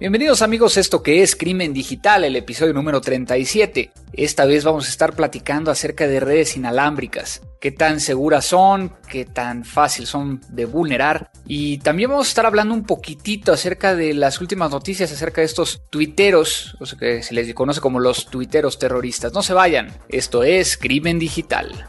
Bienvenidos amigos a esto que es Crimen Digital, el episodio número 37. Esta vez vamos a estar platicando acerca de redes inalámbricas, qué tan seguras son, qué tan fácil son de vulnerar y también vamos a estar hablando un poquitito acerca de las últimas noticias acerca de estos tuiteros, o sea que se les conoce como los tuiteros terroristas. No se vayan, esto es Crimen Digital.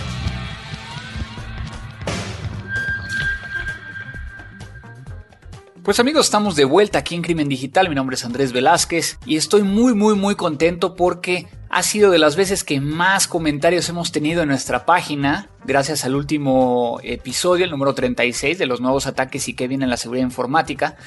Pues amigos, estamos de vuelta aquí en Crimen Digital. Mi nombre es Andrés Velázquez y estoy muy muy muy contento porque ha sido de las veces que más comentarios hemos tenido en nuestra página, gracias al último episodio, el número 36 de los nuevos ataques y que viene en la seguridad informática.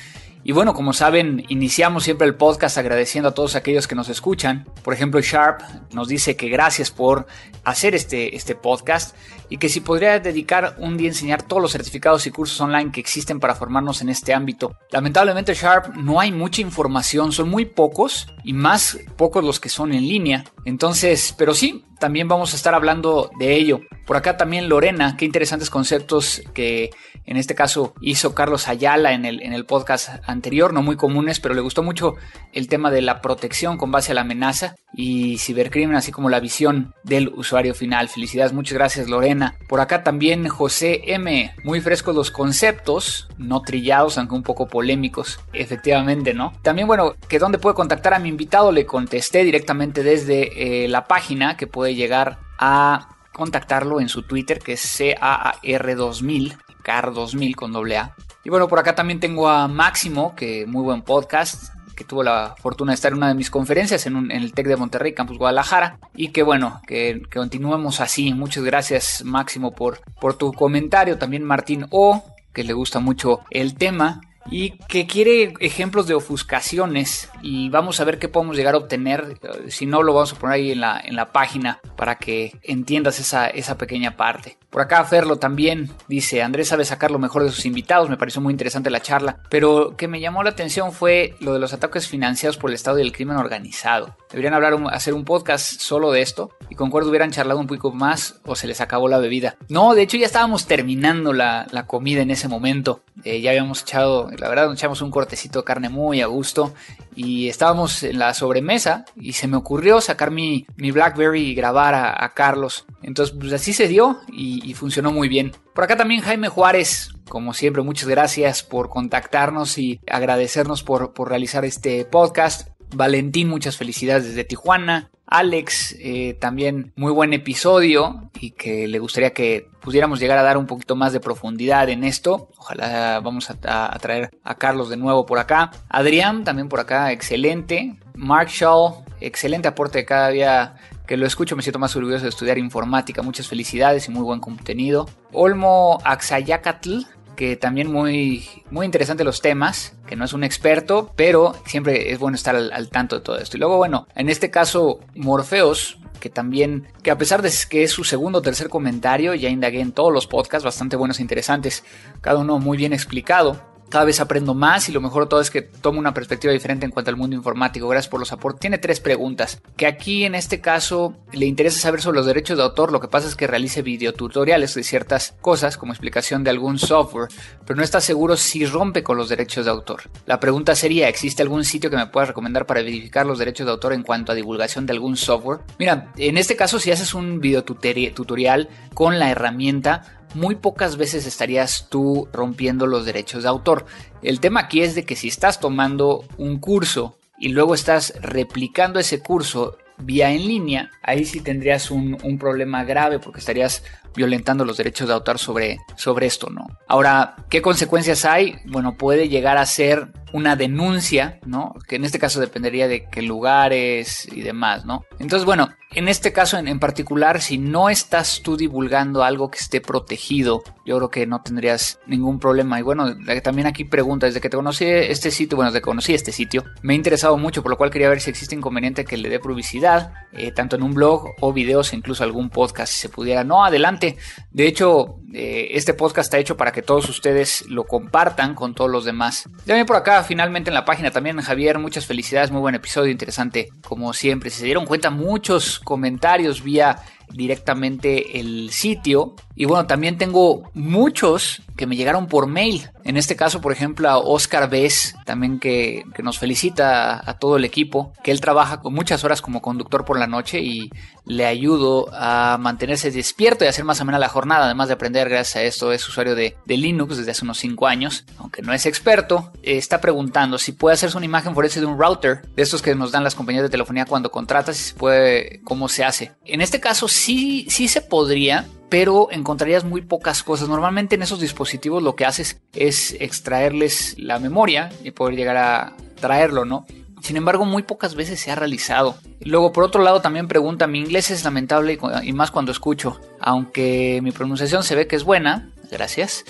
Y bueno, como saben, iniciamos siempre el podcast agradeciendo a todos aquellos que nos escuchan. Por ejemplo, Sharp nos dice que gracias por hacer este, este podcast y que si podría dedicar un día a enseñar todos los certificados y cursos online que existen para formarnos en este ámbito. Lamentablemente, Sharp, no hay mucha información, son muy pocos y más pocos los que son en línea. Entonces, pero sí, también vamos a estar hablando de ello. Por acá también Lorena, qué interesantes conceptos que en este caso hizo Carlos Ayala en el, en el podcast anterior, no muy comunes, pero le gustó mucho el tema de la protección con base a la amenaza y cibercrimen, así como la visión del usuario final. Felicidades, muchas gracias Lorena. Por acá también José M, muy frescos los conceptos, no trillados, aunque un poco polémicos, efectivamente, ¿no? También, bueno, que dónde puede contactar a mi invitado, le contesté directamente desde eh, la página que puede llegar a contactarlo en su Twitter, que es CAR2000, CAR2000 con doble A. Y bueno, por acá también tengo a Máximo, que muy buen podcast, que tuvo la fortuna de estar en una de mis conferencias en, el TEC de Monterrey, Campus Guadalajara. Y que bueno, que, continuemos así. Muchas gracias Máximo por, por tu comentario. También Martín O, que le gusta mucho el tema y que quiere ejemplos de ofuscaciones y vamos a ver qué podemos llegar a obtener. Si no, lo vamos a poner ahí en la, en la página para que entiendas esa, esa pequeña parte. Por acá Ferlo también dice, Andrés sabe sacar lo mejor de sus invitados, me pareció muy interesante la charla, pero que me llamó la atención fue lo de los ataques financiados por el Estado y el crimen organizado. Deberían hablar, hacer un podcast solo de esto y concuerdo hubieran charlado un poco más o se les acabó la bebida. No, de hecho ya estábamos terminando la, comida en ese momento. Eh, ya habíamos echado, la verdad, nos echamos un cortecito de carne muy a gusto y estábamos en la sobremesa y se me ocurrió sacar mi, mi Blackberry y grabar a, Carlos. Entonces, pues así se dio y, funcionó muy bien. Por acá también Jaime Juárez, como siempre, muchas gracias por contactarnos y agradecernos por, por realizar este podcast. Valentín, muchas felicidades desde Tijuana. Alex, eh, también muy buen episodio y que le gustaría que pudiéramos llegar a dar un poquito más de profundidad en esto. Ojalá vamos a, traer a Carlos de nuevo por acá. Adrián, también por acá, excelente. Mark Shaw, excelente aporte cada día que lo escucho me siento más orgulloso de estudiar informática. Muchas felicidades y muy buen contenido. Olmo Axayacatl, que también muy, muy interesante los temas, que no es un experto, pero siempre es bueno estar al, tanto de todo esto. Y luego, bueno, en este caso, Morfeos, que también, que a pesar de que es su segundo o tercer comentario, ya indagué en todos los podcasts, bastante buenos e interesantes, cada uno muy bien explicado cada vez aprendo más y lo mejor de todo es que tomo una perspectiva diferente en cuanto al mundo informático. Gracias por los aportes. Tiene tres preguntas. Que aquí en este caso le interesa saber sobre los derechos de autor. Lo que pasa es que realice videotutoriales de ciertas cosas como explicación de algún software, pero no está seguro si rompe con los derechos de autor. La pregunta sería, ¿existe algún sitio que me pueda recomendar para verificar los derechos de autor en cuanto a divulgación de algún software? Mira, en este caso si haces un videotutorial con la herramienta, muy pocas veces estarías tú rompiendo los derechos de autor. El tema aquí es de que si estás tomando un curso y luego estás replicando ese curso vía en línea, ahí sí tendrías un, problema grave porque estarías violentando los derechos de autor sobre, sobre esto, ¿no? Ahora, ¿qué consecuencias hay? Bueno, puede llegar a ser una denuncia, ¿no? Que en este caso dependería de qué lugares y demás, ¿no? Entonces, bueno, en este caso en, particular, si no estás tú divulgando algo que esté protegido, yo creo que no tendrías ningún problema. Y bueno, también aquí pregunta, desde que te conocí este sitio, bueno, desde que conocí este sitio, me ha interesado mucho, por lo cual quería ver si existe inconveniente que le dé publicidad, eh, tanto en un blog o videos, incluso algún podcast, si se pudiera. No, adelante. De hecho, eh, este podcast está hecho para que todos ustedes lo compartan con todos los demás. Ya por acá, finalmente en la página también, Javier, muchas felicidades, muy buen episodio, interesante, como siempre. Si se dieron cuenta, muchos comentarios vía directamente el sitio. Y bueno, también tengo muchos que me llegaron por mail. En este caso, por ejemplo, a Oscar Bess, también que, nos felicita a, todo el equipo, que él trabaja con muchas horas como conductor por la noche y le ayudo a mantenerse despierto y hacer más amena la jornada, además de aprender gracias a esto, es usuario de, Linux desde hace unos 5 años, aunque no es experto, está preguntando si puede hacerse una imagen forense de un router, de estos que nos dan las compañías de telefonía cuando contratas, si se puede, cómo se hace. En este caso sí, sí se podría, pero encontrarías muy pocas cosas. Normalmente en esos dispositivos lo que haces es extraerles la memoria y poder llegar a traerlo, ¿no? Sin embargo, muy pocas veces se ha realizado. Luego, por otro lado, también pregunta, mi inglés es lamentable y más cuando escucho. Aunque mi pronunciación se ve que es buena, gracias.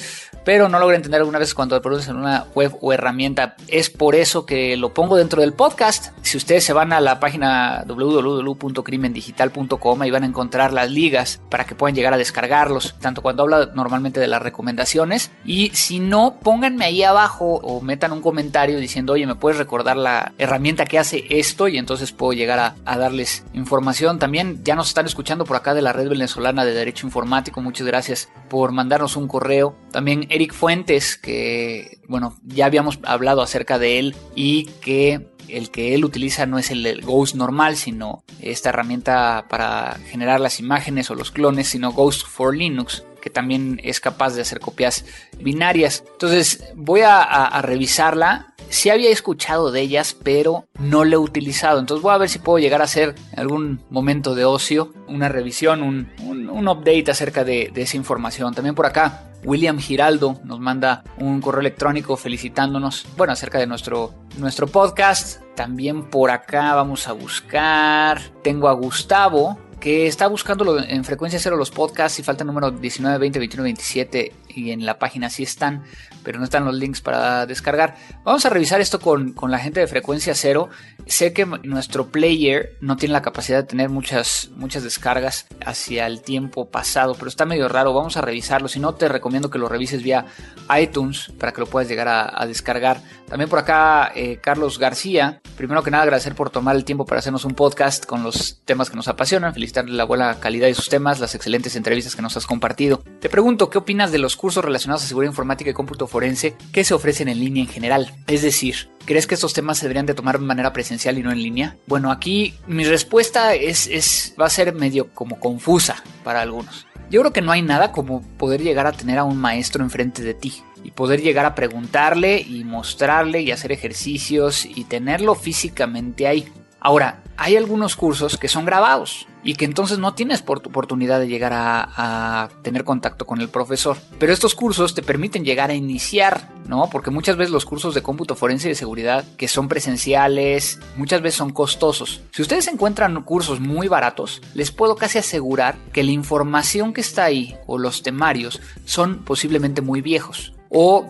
Pero no logro entender alguna vez cuando pronuncian una web o herramienta. Es por eso que lo pongo dentro del podcast. Si ustedes se van a la página www.crimendigital.com y van a encontrar las ligas para que puedan llegar a descargarlos, tanto cuando habla normalmente de las recomendaciones. Y si no, pónganme ahí abajo o metan un comentario diciendo, oye, ¿me puedes recordar la herramienta que hace esto? Y entonces puedo llegar a, a darles información. También ya nos están escuchando por acá de la red venezolana de Derecho Informático. Muchas gracias por mandarnos un correo. También Eric Fuentes, que bueno, ya habíamos hablado acerca de él y que el que él utiliza no es el Ghost normal, sino esta herramienta para generar las imágenes o los clones, sino Ghost for Linux, que también es capaz de hacer copias binarias. Entonces voy a, revisarla. Sí había escuchado de ellas, pero no la he utilizado. Entonces voy a ver si puedo llegar a hacer en algún momento de ocio una revisión, un, update acerca de, de esa información. También por acá William Giraldo nos manda un correo electrónico felicitándonos, bueno, acerca de nuestro, nuestro podcast. También por acá vamos a buscar. Tengo a Gustavo que está buscando en frecuencia cero los podcasts y falta el número 19, 20, 21, 27 y en la página sí están, pero no están los links para descargar. Vamos a revisar esto con, con la gente de frecuencia cero. Sé que nuestro player no tiene la capacidad de tener muchas, muchas descargas hacia el tiempo pasado, pero está medio raro. Vamos a revisarlo. Si no, te recomiendo que lo revises vía iTunes para que lo puedas llegar a, descargar. También por acá, eh, Carlos García. Primero que nada, agradecer por tomar el tiempo para hacernos un podcast con los temas que nos apasionan. Felicidades la buena calidad de sus temas, las excelentes entrevistas que nos has compartido. Te pregunto, ¿qué opinas de los cursos relacionados a seguridad informática y cómputo forense que se ofrecen en línea en general? Es decir, ¿crees que estos temas se deberían de tomar de manera presencial y no en línea? Bueno, aquí mi respuesta es, es va a ser medio como confusa para algunos. Yo creo que no hay nada como poder llegar a tener a un maestro enfrente de ti y poder llegar a preguntarle y mostrarle y hacer ejercicios y tenerlo físicamente ahí. Ahora, hay algunos cursos que son grabados y que entonces no tienes oportunidad de llegar a, tener contacto con el profesor. Pero estos cursos te permiten llegar a iniciar, ¿no? Porque muchas veces los cursos de cómputo forense y de seguridad que son presenciales, muchas veces son costosos. Si ustedes encuentran cursos muy baratos, les puedo casi asegurar que la información que está ahí o los temarios son posiblemente muy viejos o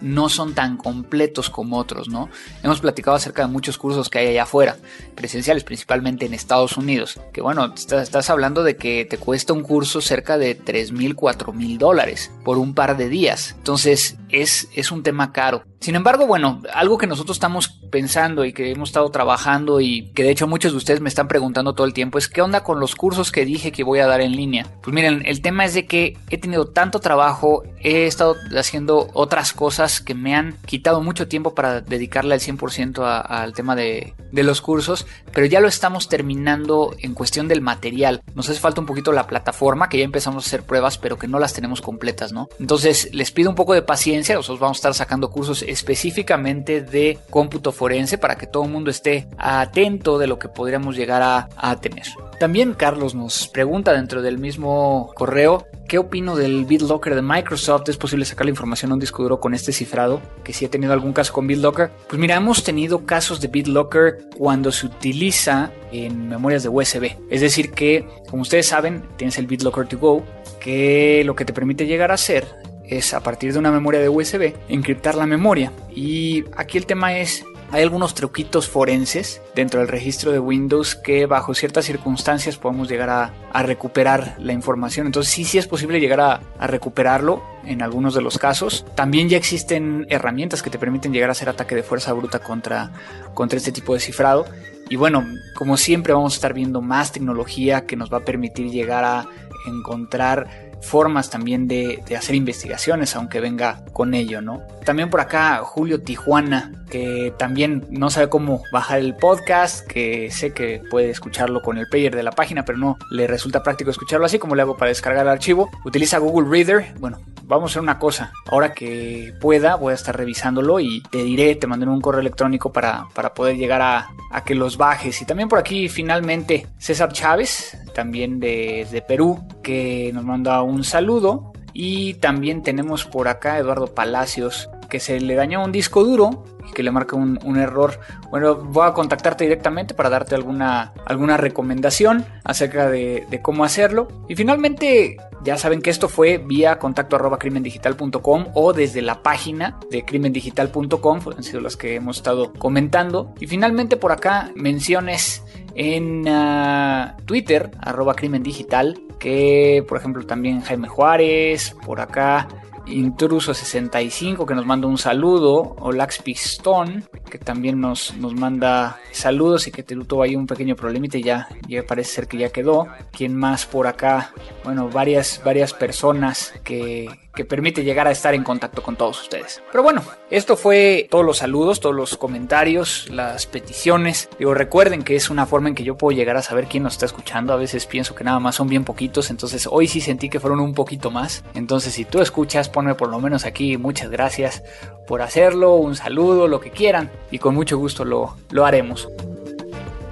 no son tan completos como otros, ¿no? Hemos platicado acerca de muchos cursos que hay allá afuera, presenciales principalmente en Estados Unidos, que bueno, estás, hablando de que te cuesta un curso cerca de 3 mil, 4 mil dólares por un par de días. Entonces es, es un tema caro. Sin embargo, bueno, algo que nosotros estamos pensando y que hemos estado trabajando y que de hecho muchos de ustedes me están preguntando todo el tiempo es qué onda con los cursos que dije que voy a dar en línea. Pues miren, el tema es de que he tenido tanto trabajo, he estado haciendo otras cosas que me han quitado mucho tiempo para dedicarle al 100% al tema de, de los cursos, pero ya lo estamos terminando en cuestión del material. Nos hace falta un poquito la plataforma, que ya empezamos a hacer pruebas, pero que no las tenemos completas, ¿no? Entonces les pido un poco de paciencia, nosotros vamos a estar sacando cursos específicamente de cómputo forense para que todo el mundo esté atento de lo que podríamos llegar a, tener. También Carlos nos pregunta dentro del mismo correo ¿Qué opino del BitLocker de Microsoft? ¿Es posible sacar la información a un disco duro con este cifrado? Que si he tenido algún caso con BitLocker. Pues mira, hemos tenido casos de BitLocker cuando se utiliza en memorias de USB. Es decir que, como ustedes saben, tienes el BitLocker to go, que lo que te permite llegar a hacer es a partir de una memoria de USB encriptar la memoria. Y aquí el tema es hay algunos truquitos forenses dentro del registro de Windows que bajo ciertas circunstancias podemos llegar a, recuperar la información. Entonces sí, sí es posible llegar a, recuperarlo en algunos de los casos. También ya existen herramientas que te permiten llegar a hacer ataque de fuerza bruta contra, contra este tipo de cifrado. Y bueno, como siempre vamos a estar viendo más tecnología que nos va a permitir llegar a encontrar formas también de, hacer investigaciones, aunque venga con ello, ¿no? También por acá Julio Tijuana, que también no sabe cómo bajar el podcast, que sé que puede escucharlo con el player de la página, pero no le resulta práctico escucharlo así como le hago para descargar el archivo. Utiliza Google Reader, bueno, vamos a hacer una cosa. Ahora que pueda, voy a estar revisándolo y te diré, te mandaré un correo electrónico para, para poder llegar a, a, que los bajes. Y también por aquí, finalmente, César Chávez, también de, de Perú, que nos manda un saludo. Y también tenemos por acá Eduardo Palacios, que se le dañó un disco duro y que le marca un, error. Bueno, voy a contactarte directamente para darte alguna, alguna recomendación acerca de, cómo hacerlo. Y finalmente, ya saben que esto fue vía contacto arroba crimendigital.com o desde la página de crimendigital.com, han sido las que hemos estado comentando. Y finalmente por acá menciones en ah, Twitter, arroba crimendigital, que por ejemplo también Jaime Juárez, por acá Intruso65 que nos manda un saludo, o Lax Pistón que también nos, nos manda saludos y que tuvo ahí un pequeño problemita y ya, ya parece ser que ya quedó. ¿Quién más por acá? Bueno, varias, varias personas que, que permite llegar a estar en contacto con todos ustedes. Pero bueno, esto fue todos los saludos, todos los comentarios, las peticiones. Digo, recuerden que es una forma en que yo puedo llegar a saber quién nos está escuchando. A veces pienso que nada más son bien poquitos, entonces hoy sí sentí que fueron un poquito más. Entonces, si tú escuchas, ponme por lo menos aquí muchas gracias por hacerlo, un saludo, lo que quieran, y con mucho gusto lo, lo haremos.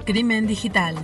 Crimen Digital.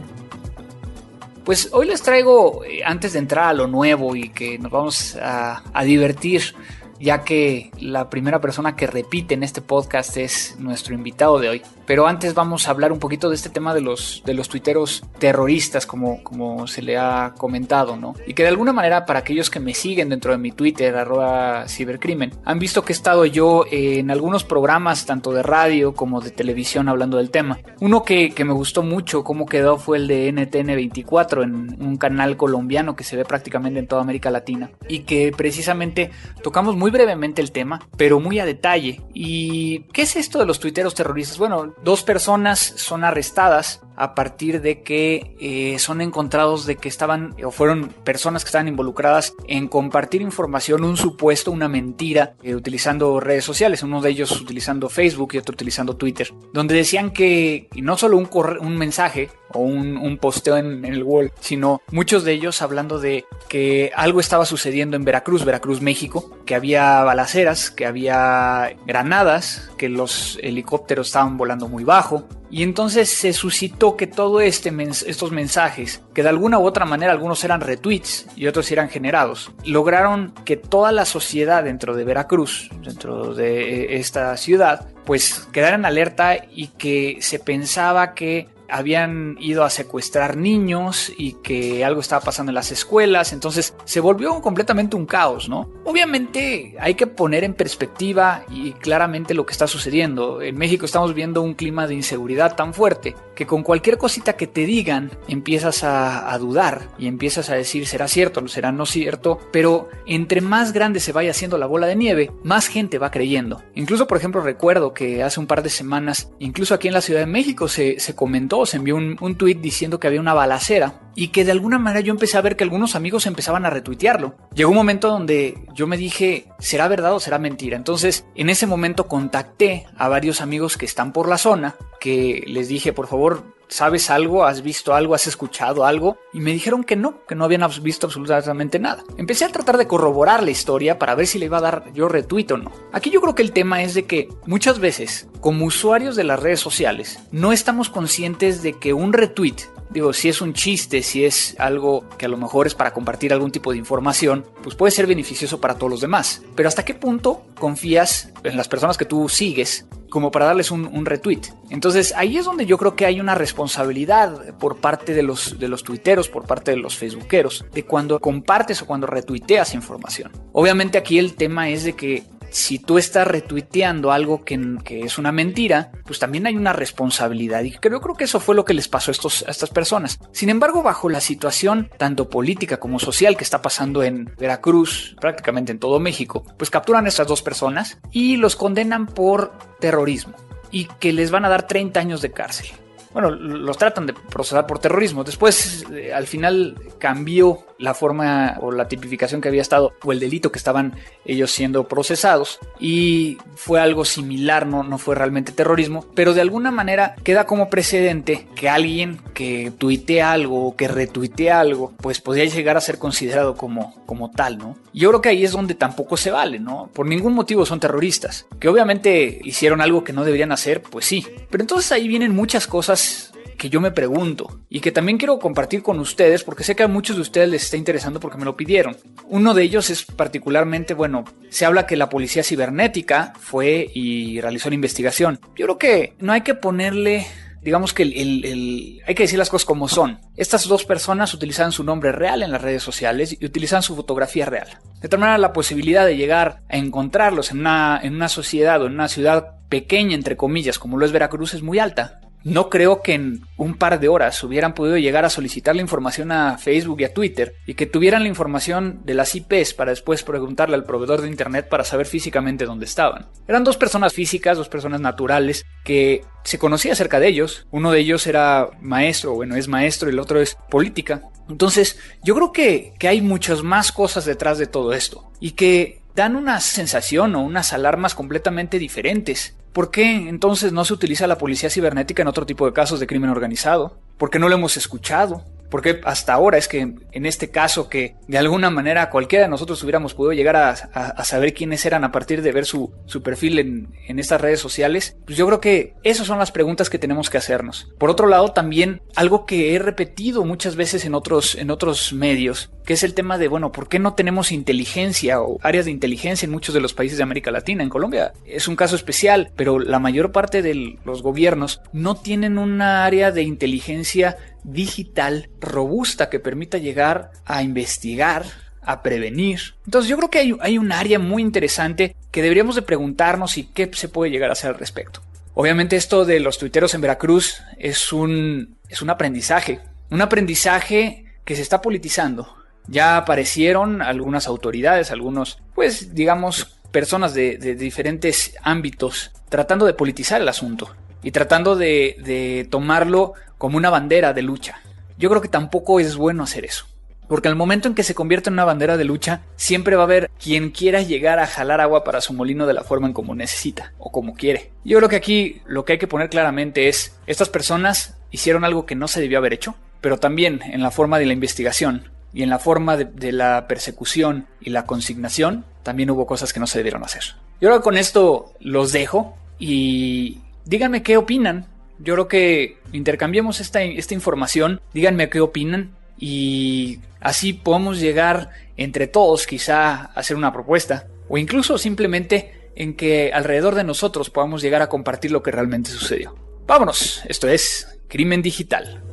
Pues hoy les traigo, eh, antes de entrar a lo nuevo y que nos vamos a, a divertir, ya que la primera persona que repite en este podcast es nuestro invitado de hoy. Pero antes vamos a hablar un poquito de este tema de los, de los tuiteros terroristas, como, como se le ha comentado, ¿no? Y que de alguna manera, para aquellos que me siguen dentro de mi Twitter, arroba cibercrimen, han visto que he estado yo en algunos programas, tanto de radio como de televisión, hablando del tema. Uno que, que me gustó mucho cómo quedó fue el de NTN24, en un canal colombiano que se ve prácticamente en toda América Latina, y que precisamente tocamos muy brevemente el tema, pero muy a detalle. ¿Y qué es esto de los tuiteros terroristas? Bueno, dos personas son arrestadas a partir de que eh, son encontrados de que estaban o fueron personas que estaban involucradas en compartir información, un supuesto, una mentira, eh, utilizando redes sociales, uno de ellos utilizando Facebook y otro utilizando Twitter, donde decían que, no solo un, un mensaje o un, posteo en, en, el wall, sino muchos de ellos hablando de que algo estaba sucediendo en Veracruz, Veracruz, México, que había balaceras, que había granadas, que los helicópteros estaban volando muy bajo, y entonces se suscitó que todos este estos mensajes, que de alguna u otra manera algunos eran retweets y otros eran generados, lograron que toda la sociedad dentro de Veracruz, dentro de eh, esta ciudad, pues quedara en alerta y que se pensaba que habían ido a secuestrar niños y que algo estaba pasando en las escuelas, entonces se volvió completamente un caos, ¿no? Obviamente hay que poner en perspectiva y claramente lo que está sucediendo. En México estamos viendo un clima de inseguridad tan fuerte que con cualquier cosita que te digan empiezas a, dudar y empiezas a decir será cierto, será no cierto, pero entre más grande se vaya haciendo la bola de nieve, más gente va creyendo. Incluso, por ejemplo, recuerdo que hace un par de semanas, incluso aquí en la Ciudad de México se, se comentó se envió un, un tweet diciendo que había una balacera y que de alguna manera yo empecé a ver que algunos amigos empezaban a retuitearlo. Llegó un momento donde yo me dije, ¿será verdad o será mentira? Entonces, en ese momento contacté a varios amigos que están por la zona, que les dije, por favor, ¿sabes algo? ¿Has visto algo? ¿Has escuchado algo? Y me dijeron que no, que no habían visto absolutamente nada. Empecé a tratar de corroborar la historia para ver si le iba a dar yo retweet o no. Aquí yo creo que el tema es de que muchas veces, como usuarios de las redes sociales, no estamos conscientes de que un retweet Digo, si es un chiste, si es algo que a lo mejor es para compartir algún tipo de información, pues puede ser beneficioso para todos los demás. Pero ¿hasta qué punto confías en las personas que tú sigues como para darles un, retweet. Entonces ahí es donde yo creo que hay una responsabilidad por parte de los, de los tuiteros, por parte de los facebookeros, de cuando compartes o cuando retuiteas información. Obviamente aquí el tema es de que si tú estás retuiteando algo que, es una mentira, pues también hay una responsabilidad. Y creo, creo que eso fue lo que les pasó a, estos, a estas personas. Sin embargo, bajo la situación tanto política como social que está pasando en Veracruz, prácticamente en todo México, pues capturan a estas dos personas y los condenan por terrorismo y que les van a dar 30 años de cárcel bueno, los tratan de procesar por terrorismo. Después, eh, al final, cambió la forma o la tipificación que había estado o el delito que estaban ellos siendo procesados y fue algo similar, no, no fue realmente terrorismo, pero de alguna manera queda como precedente que alguien que tuite algo o que retuite algo, pues podría llegar a ser considerado como, como tal, ¿no? Yo creo que ahí es donde tampoco se vale, ¿no? Por ningún motivo son terroristas, que obviamente hicieron algo que no deberían hacer, pues sí, pero entonces ahí vienen muchas cosas que yo me pregunto y que también quiero compartir con ustedes porque sé que a muchos de ustedes les está interesando porque me lo pidieron. Uno de ellos es particularmente, bueno, se habla que la policía cibernética fue y realizó la investigación. Yo creo que no hay que ponerle digamos que el, hay que decir las cosas como son. Estas dos personas utilizaban su nombre real en las redes sociales y utilizaban su fotografía real. De tal manera la posibilidad de llegar a encontrarlos en una, en una sociedad o en una ciudad pequeña, entre comillas, como lo es Veracruz, es muy alta. No creo que en un par de horas hubieran podido llegar a solicitar la información a Facebook y a Twitter y que tuvieran la información de las IPs para después preguntarle al proveedor de Internet para saber físicamente dónde estaban. Eran dos personas físicas, dos personas naturales que se conocía acerca de ellos. Uno de ellos era maestro, bueno, es maestro y el otro es política. Entonces, yo creo que, que hay muchas más cosas detrás de todo esto y que dan una sensación o unas alarmas completamente diferentes. ¿Por qué entonces no se utiliza la policía cibernética en otro tipo de casos de crimen organizado? ¿Por qué no lo hemos escuchado? Porque hasta ahora es que en este caso que de alguna manera cualquiera de nosotros hubiéramos podido llegar a, saber quiénes eran a partir de ver su, perfil en, en, estas redes sociales, pues yo creo que esas son las preguntas que tenemos que hacernos. Por otro lado, también algo que he repetido muchas veces en otros, en otros medios, que es el tema de, bueno, ¿por qué no tenemos inteligencia o áreas de inteligencia en muchos de los países de América Latina? En Colombia es un caso especial, pero la mayor parte de los gobiernos no tienen una área de inteligencia digital robusta que permita llegar a investigar, a prevenir. Entonces yo creo que hay, un área muy interesante que deberíamos de preguntarnos y qué se puede llegar a hacer al respecto. Obviamente esto de los tuiteros en Veracruz es un, es un aprendizaje, un aprendizaje que se está politizando. Ya aparecieron algunas autoridades, algunos, pues digamos, personas de, de diferentes ámbitos tratando de politizar el asunto y tratando de, de tomarlo como una bandera de lucha. Yo creo que tampoco es bueno hacer eso. Porque al momento en que se convierte en una bandera de lucha, siempre va a haber quien quiera llegar a jalar agua para su molino de la forma en como necesita o como quiere. Yo creo que aquí lo que hay que poner claramente es, estas personas hicieron algo que no se debió haber hecho, pero también en la forma de la investigación y en la forma de, de la persecución y la consignación, también hubo cosas que no se debieron hacer. Yo creo que con esto los dejo y díganme qué opinan yo creo que intercambiemos esta, esta información, díganme qué opinan y así podemos llegar entre todos quizá a hacer una propuesta o incluso simplemente en que alrededor de nosotros podamos llegar a compartir lo que realmente sucedió. Vámonos, esto es Crimen Digital.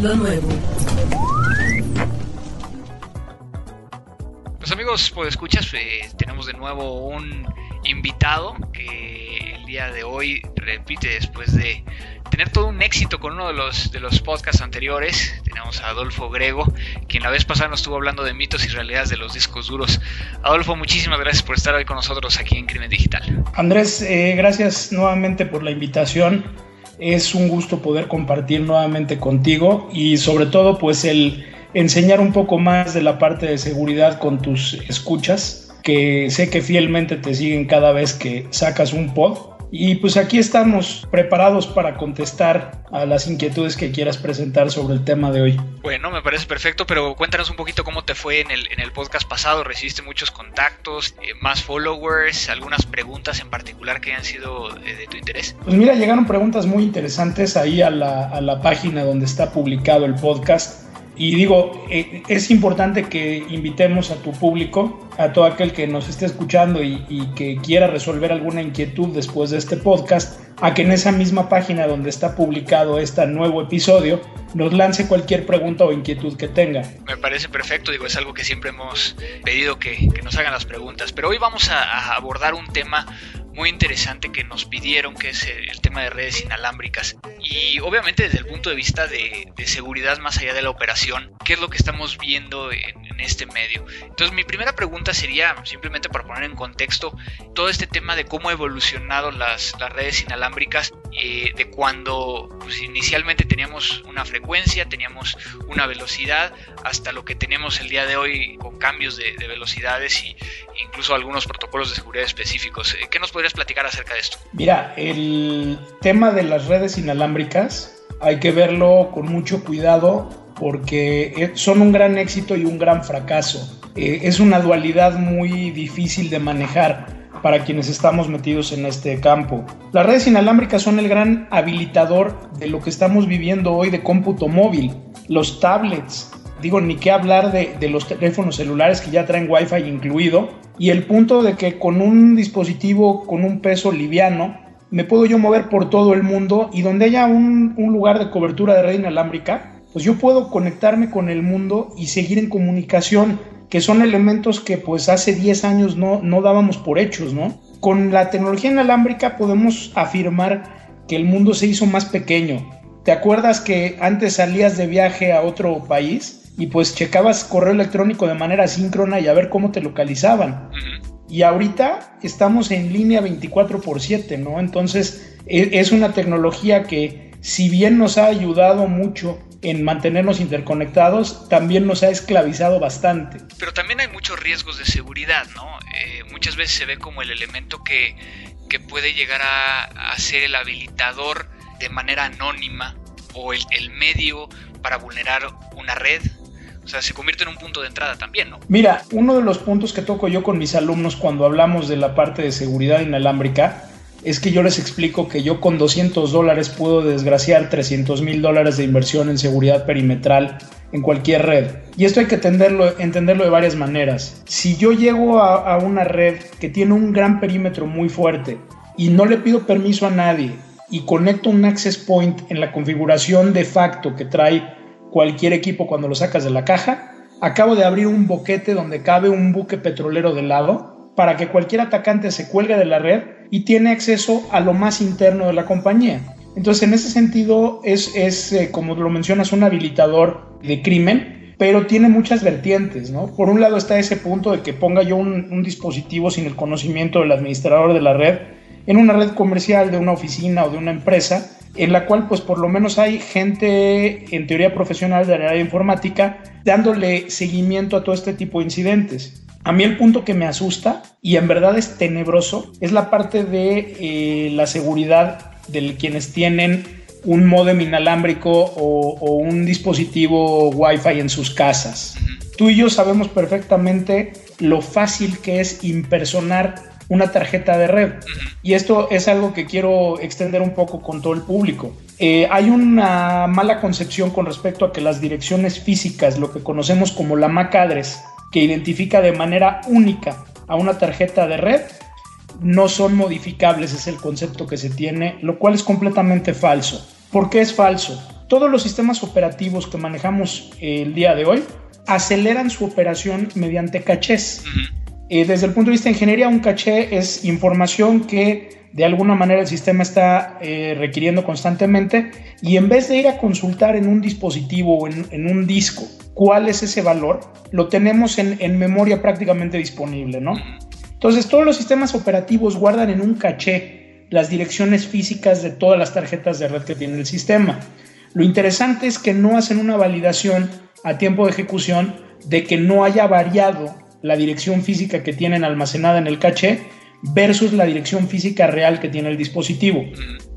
Lo nuevo. Pues amigos, pues escuchas, eh, tenemos de nuevo un invitado que el día de hoy repite después de tener todo un éxito con uno de los, de los podcasts anteriores. Tenemos a Adolfo Grego, quien la vez pasada nos estuvo hablando de mitos y realidades de los discos duros. Adolfo, muchísimas gracias por estar hoy con nosotros aquí en Crimen Digital. Andrés, eh, gracias nuevamente por la invitación. Es un gusto poder compartir nuevamente contigo y sobre todo pues el enseñar un poco más de la parte de seguridad con tus escuchas que sé que fielmente te siguen cada vez que sacas un pod Y pues aquí estamos preparados para contestar a las inquietudes que quieras presentar sobre el tema de hoy. Bueno, me parece perfecto, pero cuéntanos un poquito cómo te fue en el, en el podcast pasado. ¿Recibiste muchos contactos, eh, más followers, algunas preguntas en particular que hayan sido eh, de tu interés? Pues mira, llegaron preguntas muy interesantes ahí a la, a la página donde está publicado el podcast. Y digo, eh, es importante que invitemos a tu público, a todo aquel que nos esté escuchando y, que quiera resolver alguna inquietud después de este podcast, a que en esa misma página donde está publicado este nuevo episodio nos lance cualquier pregunta o inquietud que tenga. Me parece perfecto, digo, es algo que siempre hemos pedido que, nos hagan las preguntas. Pero hoy vamos a abordar un tema muy interesante que nos pidieron, que es el tema de redes inalámbricas. Y obviamente desde el punto de vista de, de seguridad más allá de la operación, ¿qué es lo que estamos viendo en, en, este medio? Entonces mi primera pregunta sería, simplemente para poner en contexto, todo este tema de cómo ha evolucionado las, las redes inalámbricas, eh, de cuando pues, inicialmente teníamos una frecuencia, teníamos una velocidad, hasta lo que tenemos el día de hoy con cambios de, de velocidades y incluso algunos protocolos de seguridad específicos. ¿Qué nos podrías platicar acerca de esto? Mira, el tema de las redes inalámbricas hay que verlo con mucho cuidado porque son un gran éxito y un gran fracaso. Eh, es una dualidad muy difícil de manejar para quienes estamos metidos en este campo. Las redes inalámbricas son el gran habilitador de lo que estamos viviendo hoy de cómputo móvil. Los tablets, digo, ni qué hablar de, los teléfonos celulares que ya traen Wi-Fi incluido, y el punto de que con un dispositivo con un peso liviano, me puedo yo mover por todo el mundo y donde haya un lugar de cobertura de red inalámbrica, pues yo puedo conectarme con el mundo y seguir en comunicación, que son elementos que pues hace 10 años no, no dábamos por hechos, ¿no? Con la tecnología inalámbrica podemos afirmar que el mundo se hizo más pequeño. ¿Te acuerdas que antes salías de viaje a otro país y pues checabas correo electrónico de manera síncrona y a ver cómo te localizaban? Y ahorita estamos en línea 24 por 7, ¿no? Entonces es una tecnología que si bien nos ha ayudado mucho en mantenernos interconectados, también nos ha esclavizado bastante. Pero también hay muchos riesgos de seguridad, ¿no? Eh, muchas veces se ve como el elemento que, que puede llegar a, a, ser el habilitador de manera anónima o el, el medio para vulnerar una red, o sea, se convierte en un punto de entrada también, ¿no? Mira, uno de los puntos que toco yo con mis alumnos cuando hablamos de la parte de seguridad inalámbrica es que yo les explico que yo con 200 dólares puedo desgraciar 300 mil dólares de inversión en seguridad perimetral en cualquier red. Y esto hay que entenderlo, entenderlo de varias maneras. Si yo llego a, a una red que tiene un gran perímetro muy fuerte y no le pido permiso a nadie y conecto un access point en la configuración de facto que trae cualquier equipo cuando lo sacas de la caja, acabo de abrir un boquete donde cabe un buque petrolero de lado para que cualquier atacante se cuelgue de la red y tiene acceso a lo más interno de la compañía. Entonces, en ese sentido, es, es eh, como lo mencionas, un habilitador de crimen, pero tiene muchas vertientes, ¿no? Por un lado está ese punto de que ponga yo un, dispositivo sin el conocimiento del administrador de la red en una red comercial de una oficina o de una empresa, en la cual pues por lo menos hay gente en teoría profesional de la área informática dándole seguimiento a todo este tipo de incidentes. A mí el punto que me asusta y en verdad es tenebroso es la parte de eh, la seguridad de quienes tienen un modem inalámbrico o, o, un dispositivo Wi-Fi en sus casas. Tú y yo sabemos perfectamente lo fácil que es impersonar una tarjeta de red. Y esto es algo que quiero extender un poco con todo el público. Eh, hay una mala concepción con respecto a que las direcciones físicas, lo que conocemos como la MAC address, que identifica de manera única a una tarjeta de red, no son modificables, es el concepto que se tiene, lo cual es completamente falso. ¿Por qué es falso? Todos los sistemas operativos que manejamos el día de hoy aceleran su operación mediante cachés. Uh -huh. eh, desde el punto de vista de ingeniería, un caché es información que de alguna manera el sistema está eh, requiriendo constantemente y en vez de ir a consultar en un dispositivo o en, un disco cuál es ese valor, lo tenemos en, en memoria prácticamente disponible, ¿no? Entonces todos los sistemas operativos guardan en un caché las direcciones físicas de todas las tarjetas de red que tiene el sistema. Lo interesante es que no hacen una validación a tiempo de ejecución de que no haya variado la dirección física que tienen almacenada en el caché versus la dirección física real que tiene el dispositivo.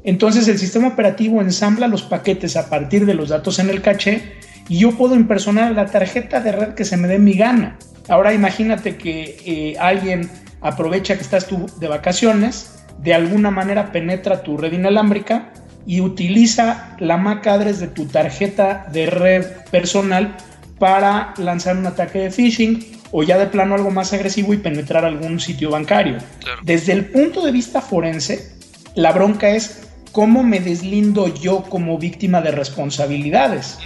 Entonces el sistema operativo ensambla los paquetes a partir de los datos en el caché y yo puedo impersonar la tarjeta de red que se me dé mi gana. Ahora imagínate que eh, alguien aprovecha que estás tú de vacaciones, de alguna manera penetra tu red inalámbrica y utiliza la MAC address de tu tarjeta de red personal para lanzar un ataque de phishing o ya de plano algo más agresivo y penetrar algún sitio bancario. Desde el punto de vista forense, la bronca es cómo me deslindo yo como víctima de responsabilidades.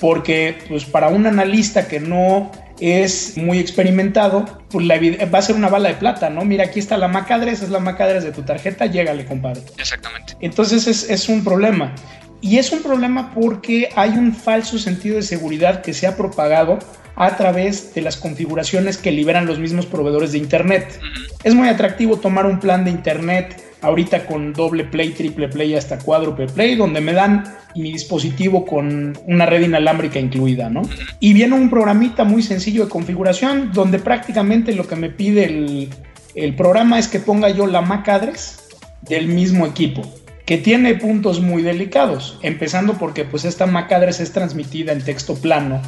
Porque pues para un analista que no es muy experimentado, pues la, va a ser una bala de plata, ¿no? Mira, aquí está la MAC address, es la MAC address de tu tarjeta, llégale, compadre. Exactamente. Entonces es, es un problema. Y es un problema porque hay un falso sentido de seguridad que se ha propagado a través de las configuraciones que liberan los mismos proveedores de Internet. Es muy atractivo tomar un plan de Internet ahorita con doble play, triple play hasta cuádruple play, donde me dan mi dispositivo con una red inalámbrica incluida, ¿no? Y viene un programita muy sencillo de configuración donde prácticamente lo que me pide el, el programa es que ponga yo la MAC address del mismo equipo que tiene puntos muy delicados, empezando porque pues esta MAC address es transmitida en texto plano,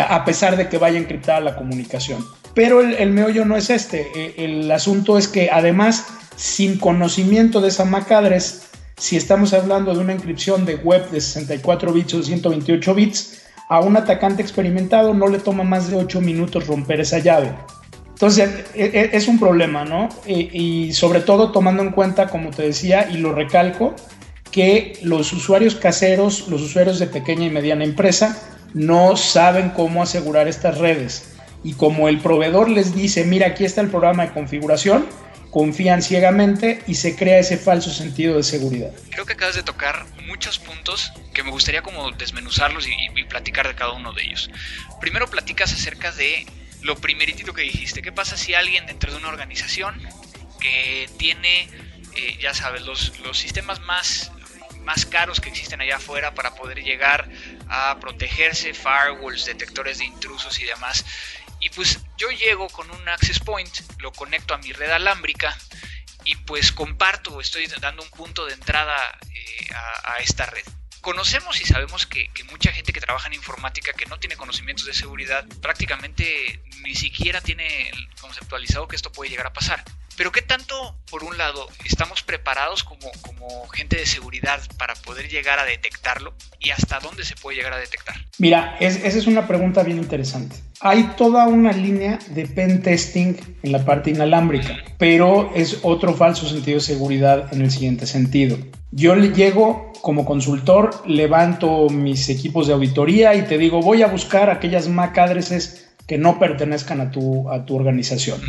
a pesar de que vaya encriptada la comunicación. Pero el, meollo no es este, e, el, asunto es que además, sin conocimiento de esa MAC address, si estamos hablando de una inscripción de web de 64 bits o 128 bits, a un atacante experimentado no le toma más de 8 minutos romper esa llave. Entonces, e, e, es un problema, ¿no? Y, sobre todo tomando en cuenta, como te decía, y lo recalco, que los usuarios caseros, los usuarios de pequeña y mediana empresa, no saben cómo asegurar estas redes. Y como el proveedor les dice, mira, aquí está el programa de configuración, confían ciegamente y se crea ese falso sentido de seguridad. Creo que acabas de tocar muchos puntos que me gustaría como desmenuzarlos y, platicar de cada uno de ellos. Primero platicas acerca de lo primeritito que dijiste. ¿Qué pasa si alguien dentro de una organización que tiene, eh, ya sabes, los, los sistemas más, más caros que existen allá afuera para poder llegar a protegerse, firewalls, detectores de intrusos y demás? Y pues yo llego con un access point, lo conecto a mi red alámbrica y pues comparto, estoy dando un punto de entrada eh, a esta red conocemos y sabemos que, mucha gente que trabaja en informática que no tiene conocimientos de seguridad prácticamente ni siquiera tiene conceptualizado que esto puede llegar a pasar. Pero ¿qué tanto, por un lado, estamos preparados como, como gente de seguridad para poder llegar a detectarlo y hasta dónde se puede llegar a detectar? Mira, esa es una pregunta bien interesante. Hay toda una línea de pen testing en la parte inalámbrica, pero es otro falso sentido de seguridad en el siguiente sentido. Yo le llego como consultor, levanto mis equipos de auditoría y te digo, voy a buscar aquellas MAC addresses que no pertenezcan a tu, a tu organización.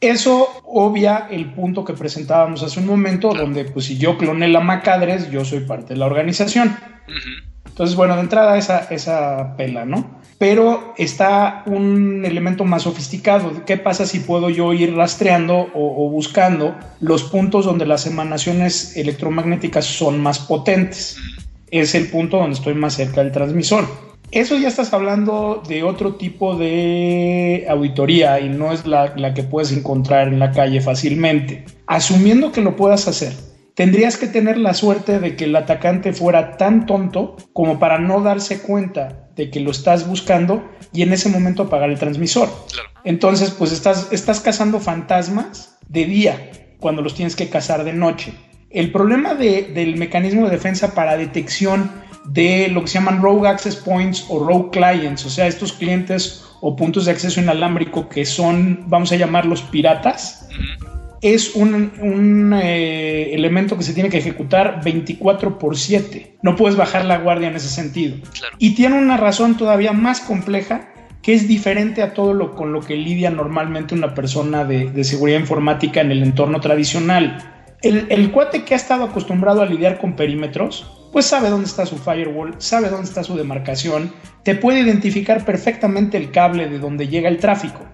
Eso obvia el punto que presentábamos hace un momento, donde pues si yo cloné la MAC address, yo soy parte de la organización. Entonces, bueno, de entrada esa, esa pela, ¿no? Pero está un elemento más sofisticado. ¿Qué pasa si puedo yo ir rastreando o, buscando los puntos donde las emanaciones electromagnéticas son más potentes? Es el punto donde estoy más cerca del transmisor. Eso ya estás hablando de otro tipo de auditoría y no es la, la, que puedes encontrar en la calle fácilmente. Asumiendo que lo puedas hacer, tendrías que tener la suerte de que el atacante fuera tan tonto como para no darse cuenta de que lo estás buscando y en ese momento apagar el transmisor. Entonces, pues estás, estás cazando fantasmas de día cuando los tienes que cazar de noche. El problema del mecanismo de defensa para detección de lo que se llaman rogue access points o rogue clients, o sea, estos clientes o puntos de acceso inalámbrico que son, vamos a llamarlos piratas, es un, eh, elemento que se tiene que ejecutar 24 por 7. No puedes bajar la guardia en ese sentido. Y tiene una razón todavía más compleja que es diferente a todo lo con lo que lidia normalmente una persona de, de seguridad informática en el entorno tradicional. El, el, cuate que ha estado acostumbrado a lidiar con perímetros, pues sabe dónde está su firewall, sabe dónde está su demarcación, te puede identificar perfectamente el cable de donde llega el tráfico.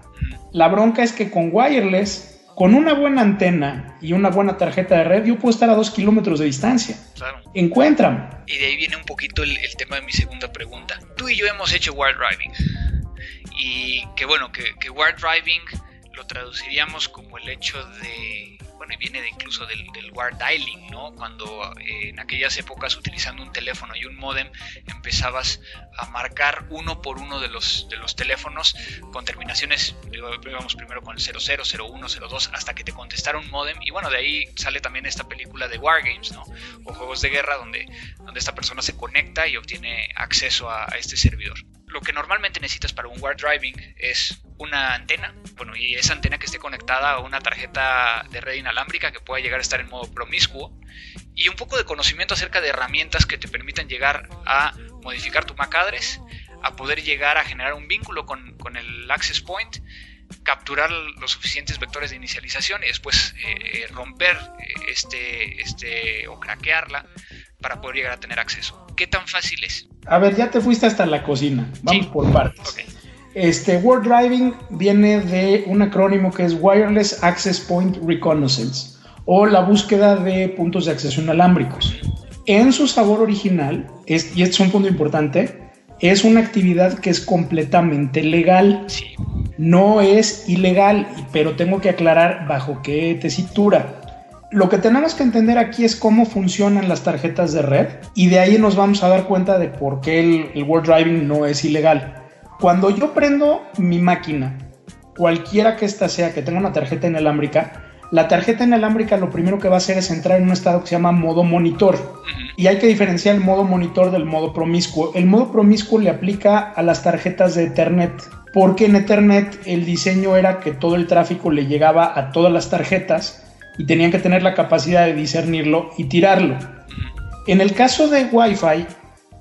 La bronca es que con wireless con una buena antena y una buena tarjeta de red, yo puedo estar a dos kilómetros de distancia. Claro. Encuéntrame. Y de ahí viene un poquito el, tema de mi segunda pregunta. Tú y yo hemos hecho wild driving. Y que bueno, que, que wild driving lo traduciríamos como el hecho de bueno, y viene de incluso del, del wire dialing, ¿no? Cuando eh, en aquellas épocas utilizando un teléfono y un modem empezabas a marcar uno por uno de los, de los teléfonos con terminaciones, digamos primero con el 00, 01, 02, hasta que te contestara un modem. Y bueno, de ahí sale también esta película de Wargames, ¿no? O juegos de guerra donde, donde esta persona se conecta y obtiene acceso a, a este servidor. Lo que normalmente necesitas para un wire driving es una antena, bueno, y esa antena que esté conectada a una tarjeta de red inalámbrica que pueda llegar a estar en modo promiscuo, y un poco de conocimiento acerca de herramientas que te permitan llegar a modificar tu MAC address, a poder llegar a generar un vínculo con, con el access point, capturar los suficientes vectores de inicialización y después eh, romper este, este o craquearla para poder llegar a tener acceso. ¿Qué tan fácil es? A ver, ya te fuiste hasta la cocina. Vamos sí. por partes. Okay. Este Word Driving viene de un acrónimo que es Wireless Access Point Reconnaissance o la búsqueda de puntos de acceso inalámbricos. En su sabor original, es, y este es un punto importante, es una actividad que es completamente legal. No es ilegal, pero tengo que aclarar bajo qué tesitura. Lo que tenemos que entender aquí es cómo funcionan las tarjetas de red y de ahí nos vamos a dar cuenta de por qué el, el Word Driving no es ilegal. Cuando yo prendo mi máquina, cualquiera que ésta sea, que tenga una tarjeta inalámbrica, la tarjeta inalámbrica lo primero que va a hacer es entrar en un estado que se llama modo monitor. Y hay que diferenciar el modo monitor del modo promiscuo. El modo promiscuo le aplica a las tarjetas de Ethernet, porque en Ethernet el diseño era que todo el tráfico le llegaba a todas las tarjetas y tenían que tener la capacidad de discernirlo y tirarlo. En el caso de Wi-Fi,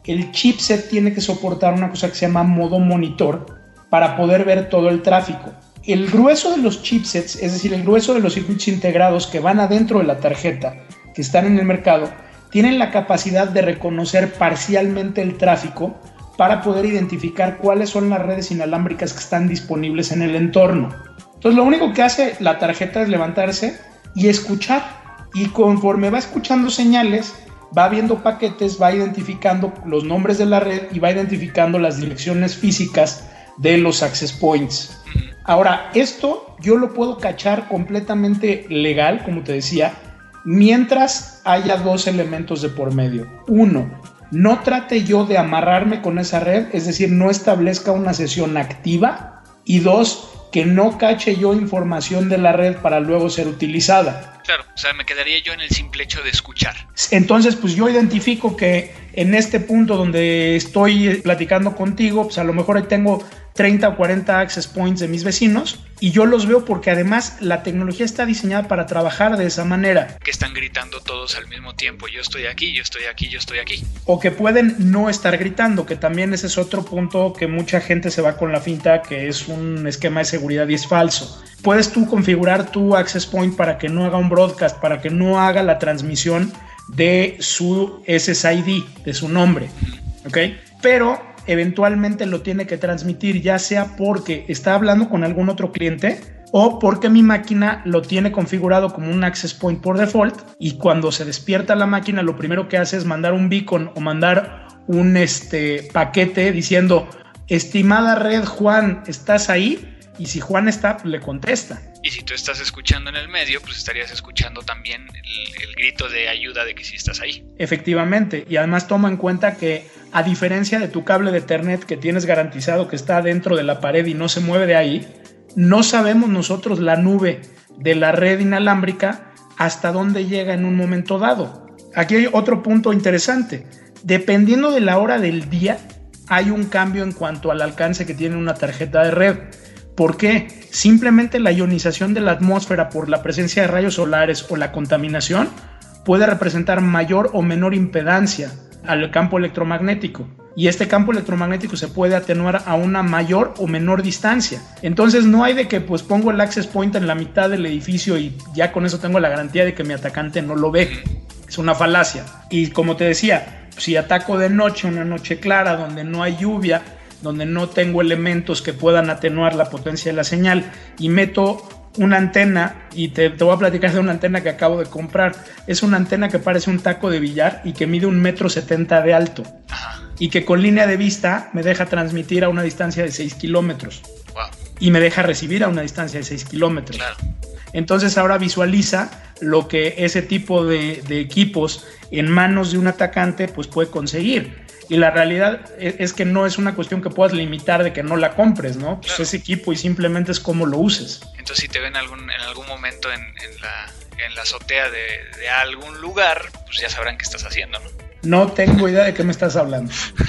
el chipset tiene que soportar una cosa que se llama modo monitor para poder ver todo el tráfico. El grueso de los chipsets, es decir, el grueso de los circuitos integrados que van adentro de la tarjeta, que están en el mercado, tienen la capacidad de reconocer parcialmente el tráfico para poder identificar cuáles son las redes inalámbricas que están disponibles en el entorno. Entonces, lo único que hace la tarjeta es levantarse y escuchar. Y conforme va escuchando señales, va viendo paquetes, va identificando los nombres de la red y va identificando las direcciones físicas de los access points. Ahora, esto yo lo puedo cachar completamente legal, como te decía, mientras haya dos elementos de por medio. Uno, no trate yo de amarrarme con esa red, es decir, no establezca una sesión activa. Y dos, que no cache yo información de la red para luego ser utilizada. Claro, o sea, me quedaría yo en el simple hecho de escuchar. Entonces, pues yo identifico que en este punto donde estoy platicando contigo, pues a lo mejor ahí tengo 30 o 40 access points de mis vecinos y yo los veo porque además la tecnología está diseñada para trabajar de esa manera. Que están gritando todos al mismo tiempo, yo estoy aquí, yo estoy aquí, yo estoy aquí. O que pueden no estar gritando, que también ese es otro punto que mucha gente se va con la finta, que es un esquema de seguridad y es falso. Puedes tú configurar tu access point para que no haga un broadcast, para que no haga la transmisión de su SSID, de su nombre, ¿ok? Pero eventualmente lo tiene que transmitir, ya sea porque está hablando con algún otro cliente o porque mi máquina lo tiene configurado como un access point por default y cuando se despierta la máquina lo primero que hace es mandar un beacon o mandar un este, paquete diciendo, estimada red Juan, ¿estás ahí? Y si Juan está, pues le contesta. Y si tú estás escuchando en el medio, pues estarías escuchando también el, grito de ayuda de que sí estás ahí. Efectivamente, y además toma en cuenta que a diferencia de tu cable de Ethernet que tienes garantizado que está dentro de la pared y no se mueve de ahí, no sabemos nosotros la nube de la red inalámbrica hasta dónde llega en un momento dado. Aquí hay otro punto interesante. Dependiendo de la hora del día, hay un cambio en cuanto al alcance que tiene una tarjeta de red. ¿Por qué? Simplemente la ionización de la atmósfera por la presencia de rayos solares o la contaminación puede representar mayor o menor impedancia al campo electromagnético. Y este campo electromagnético se puede atenuar a una mayor o menor distancia. Entonces no hay de que pues pongo el access point en la mitad del edificio y ya con eso tengo la garantía de que mi atacante no lo ve. Es una falacia. Y como te decía, si ataco de noche, una noche clara, donde no hay lluvia, donde no tengo elementos que puedan atenuar la potencia de la señal y meto una antena y te, te, voy a platicar de una antena que acabo de comprar. Es una antena que parece un taco de billar y que mide un metro setenta de alto y que con línea de vista me deja transmitir a una distancia de 6 kilómetros. Wow. y me deja recibir a una distancia de 6 kilómetros. Entonces ahora visualiza lo que ese tipo de, equipos en manos de un atacante pues puede conseguir. Y la realidad e, es, que no es una cuestión que puedas limitar de que no la compres, ¿no? Pues es equipo y simplemente es cómo lo uses. Entonces si te ven algún, en algún momento en, la, en la azotea de, de, algún lugar, pues ya sabrán qué estás haciendo, ¿no? No tengo idea de qué me estás hablando.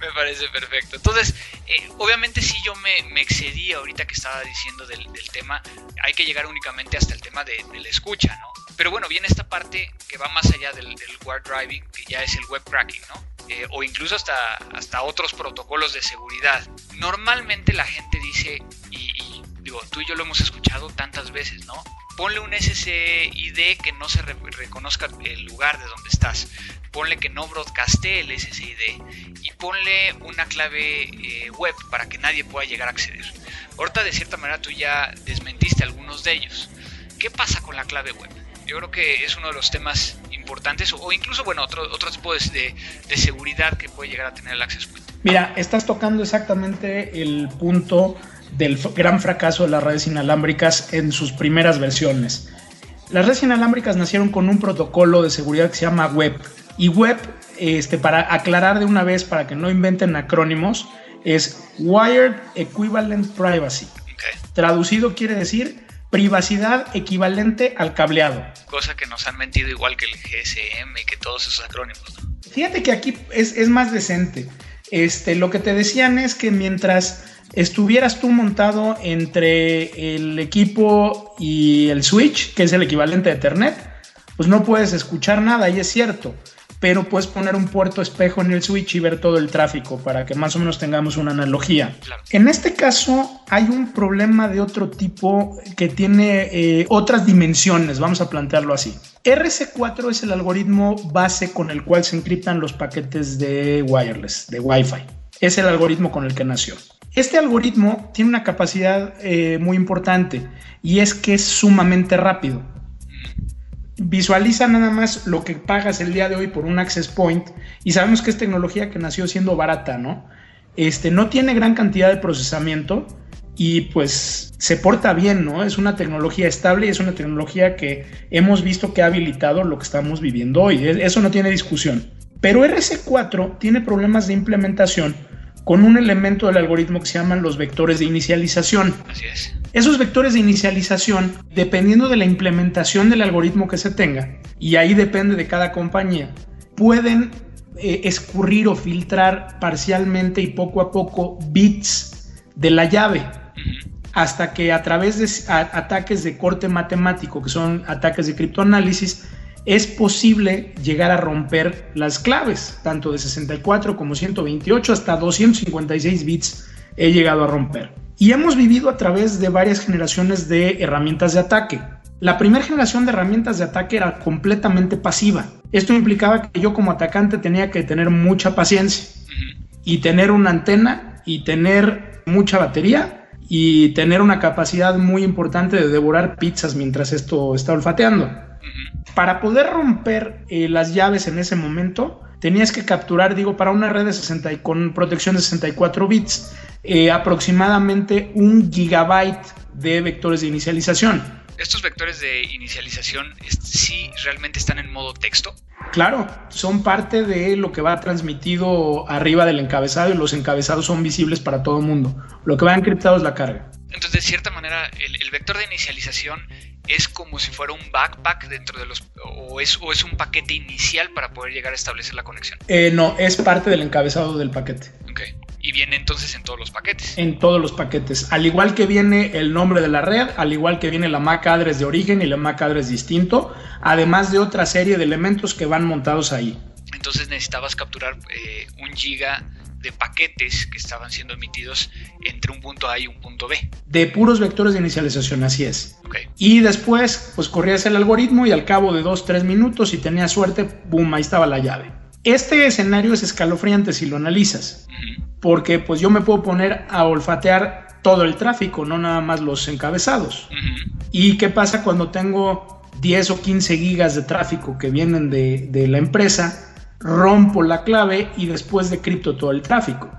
me parece perfecto. Entonces, eh, obviamente si yo me, excedí ahorita que estaba diciendo del, tema, hay que llegar únicamente hasta el tema de, la escucha, ¿no? Pero bueno, viene esta parte que va más allá del, del web driving, que ya es el web cracking, ¿no? Eh, o incluso hasta, hasta otros protocolos de seguridad. Normalmente la gente dice, y, digo, tú y yo lo hemos escuchado tantas veces, ¿no? Ponle un SSID que no se reconozca el lugar de donde estás ponle que no broadcaste el SSID y ponle una clave eh, web para que nadie pueda llegar a acceder. Ahorita de cierta manera tú ya desmentiste algunos de ellos. ¿Qué pasa con la clave web? Yo creo que es uno de los temas importantes o incluso, bueno, otro, otro tipo de, de seguridad que puede llegar a tener el access point. Mira, estás tocando exactamente el punto del gran fracaso de las redes inalámbricas en sus primeras versiones. Las redes inalámbricas nacieron con un protocolo de seguridad que se llama WEB, y web, este, para aclarar de una vez, para que no inventen acrónimos, es Wired Equivalent Privacy. Traducido quiere decir privacidad equivalente al cableado. Cosa que nos han mentido igual que el GSM y que todos esos acrónimos. Fíjate que aquí es, más decente. Este, lo que te decían es que mientras estuvieras tú montado entre el equipo y el switch, que es el equivalente de Ethernet, pues no puedes escuchar nada y es cierto pero puedes poner un puerto espejo en el switch y ver todo el tráfico para que más o menos tengamos una analogía. En este caso hay un problema de otro tipo que tiene eh, otras dimensiones, vamos a plantearlo así. RC4 es el algoritmo base con el cual se encriptan los paquetes de wireless, de Wi-Fi. Es el algoritmo con el que nació. Este algoritmo tiene una capacidad eh, muy importante y es que es sumamente rápido visualiza nada más lo que pagas el día de hoy por un access point y sabemos que es tecnología que nació siendo barata, ¿no? Este no tiene gran cantidad de procesamiento y pues se porta bien, ¿no? Es una tecnología estable y es una tecnología que hemos visto que ha habilitado lo que estamos viviendo hoy. E, eso no tiene discusión. Pero RC4 tiene problemas de implementación con un elemento del algoritmo que se llaman los vectores de inicialización. Así es. Esos vectores de inicialización, dependiendo de la implementación del algoritmo que se tenga, y ahí depende de cada compañía, pueden eh, escurrir o filtrar parcialmente y poco a poco bits de la llave hasta que a través de ataques de corte matemático, que son ataques de criptoanálisis, es posible llegar a romper las claves, tanto de 64 como 128 hasta 256 bits he llegado a romper. Y hemos vivido a través de varias generaciones de herramientas de ataque. La primera generación de herramientas de ataque era completamente pasiva. Esto implicaba que yo como atacante tenía que tener mucha paciencia y tener una antena y tener mucha batería y tener una capacidad muy importante de devorar pizzas mientras esto está olfateando. Para poder romper eh, las llaves en ese momento, tenías que capturar, digo, para una red de 60 con protección de 64 bits, eh, aproximadamente un gigabyte de vectores de inicialización. ¿Estos vectores de inicialización sí realmente están en modo texto? Claro, son parte de lo que va transmitido arriba del encabezado y los encabezados son visibles para todo el mundo. Lo que va encriptado es la carga. Entonces, de cierta manera, el vector de inicialización es como si fuera un backpack dentro de los o es, o es un paquete inicial para poder llegar a establecer la conexión. Eh, no, es parte del encabezado del paquete. Ok. Y viene entonces en todos los paquetes. En todos los paquetes. Al igual que viene el nombre de la red, al igual que viene la MAC address de origen y la MAC address distinto, además de otra serie de elementos que van montados ahí. Entonces necesitabas capturar eh, un giga de paquetes que estaban siendo emitidos entre un punto A y un punto B. De puros vectores de inicialización, así es. Y después, pues corrías el algoritmo y al cabo de dos, tres minutos, si tenías suerte, boom, ahí estaba la llave. Este escenario es escalofriante si lo analizas, porque pues yo me puedo poner a olfatear todo el tráfico, no nada más los encabezados. ¿Y qué pasa cuando tengo 10 o 15 gigas de tráfico que vienen de, de la empresa? Rompo la clave y después decripto todo el tráfico.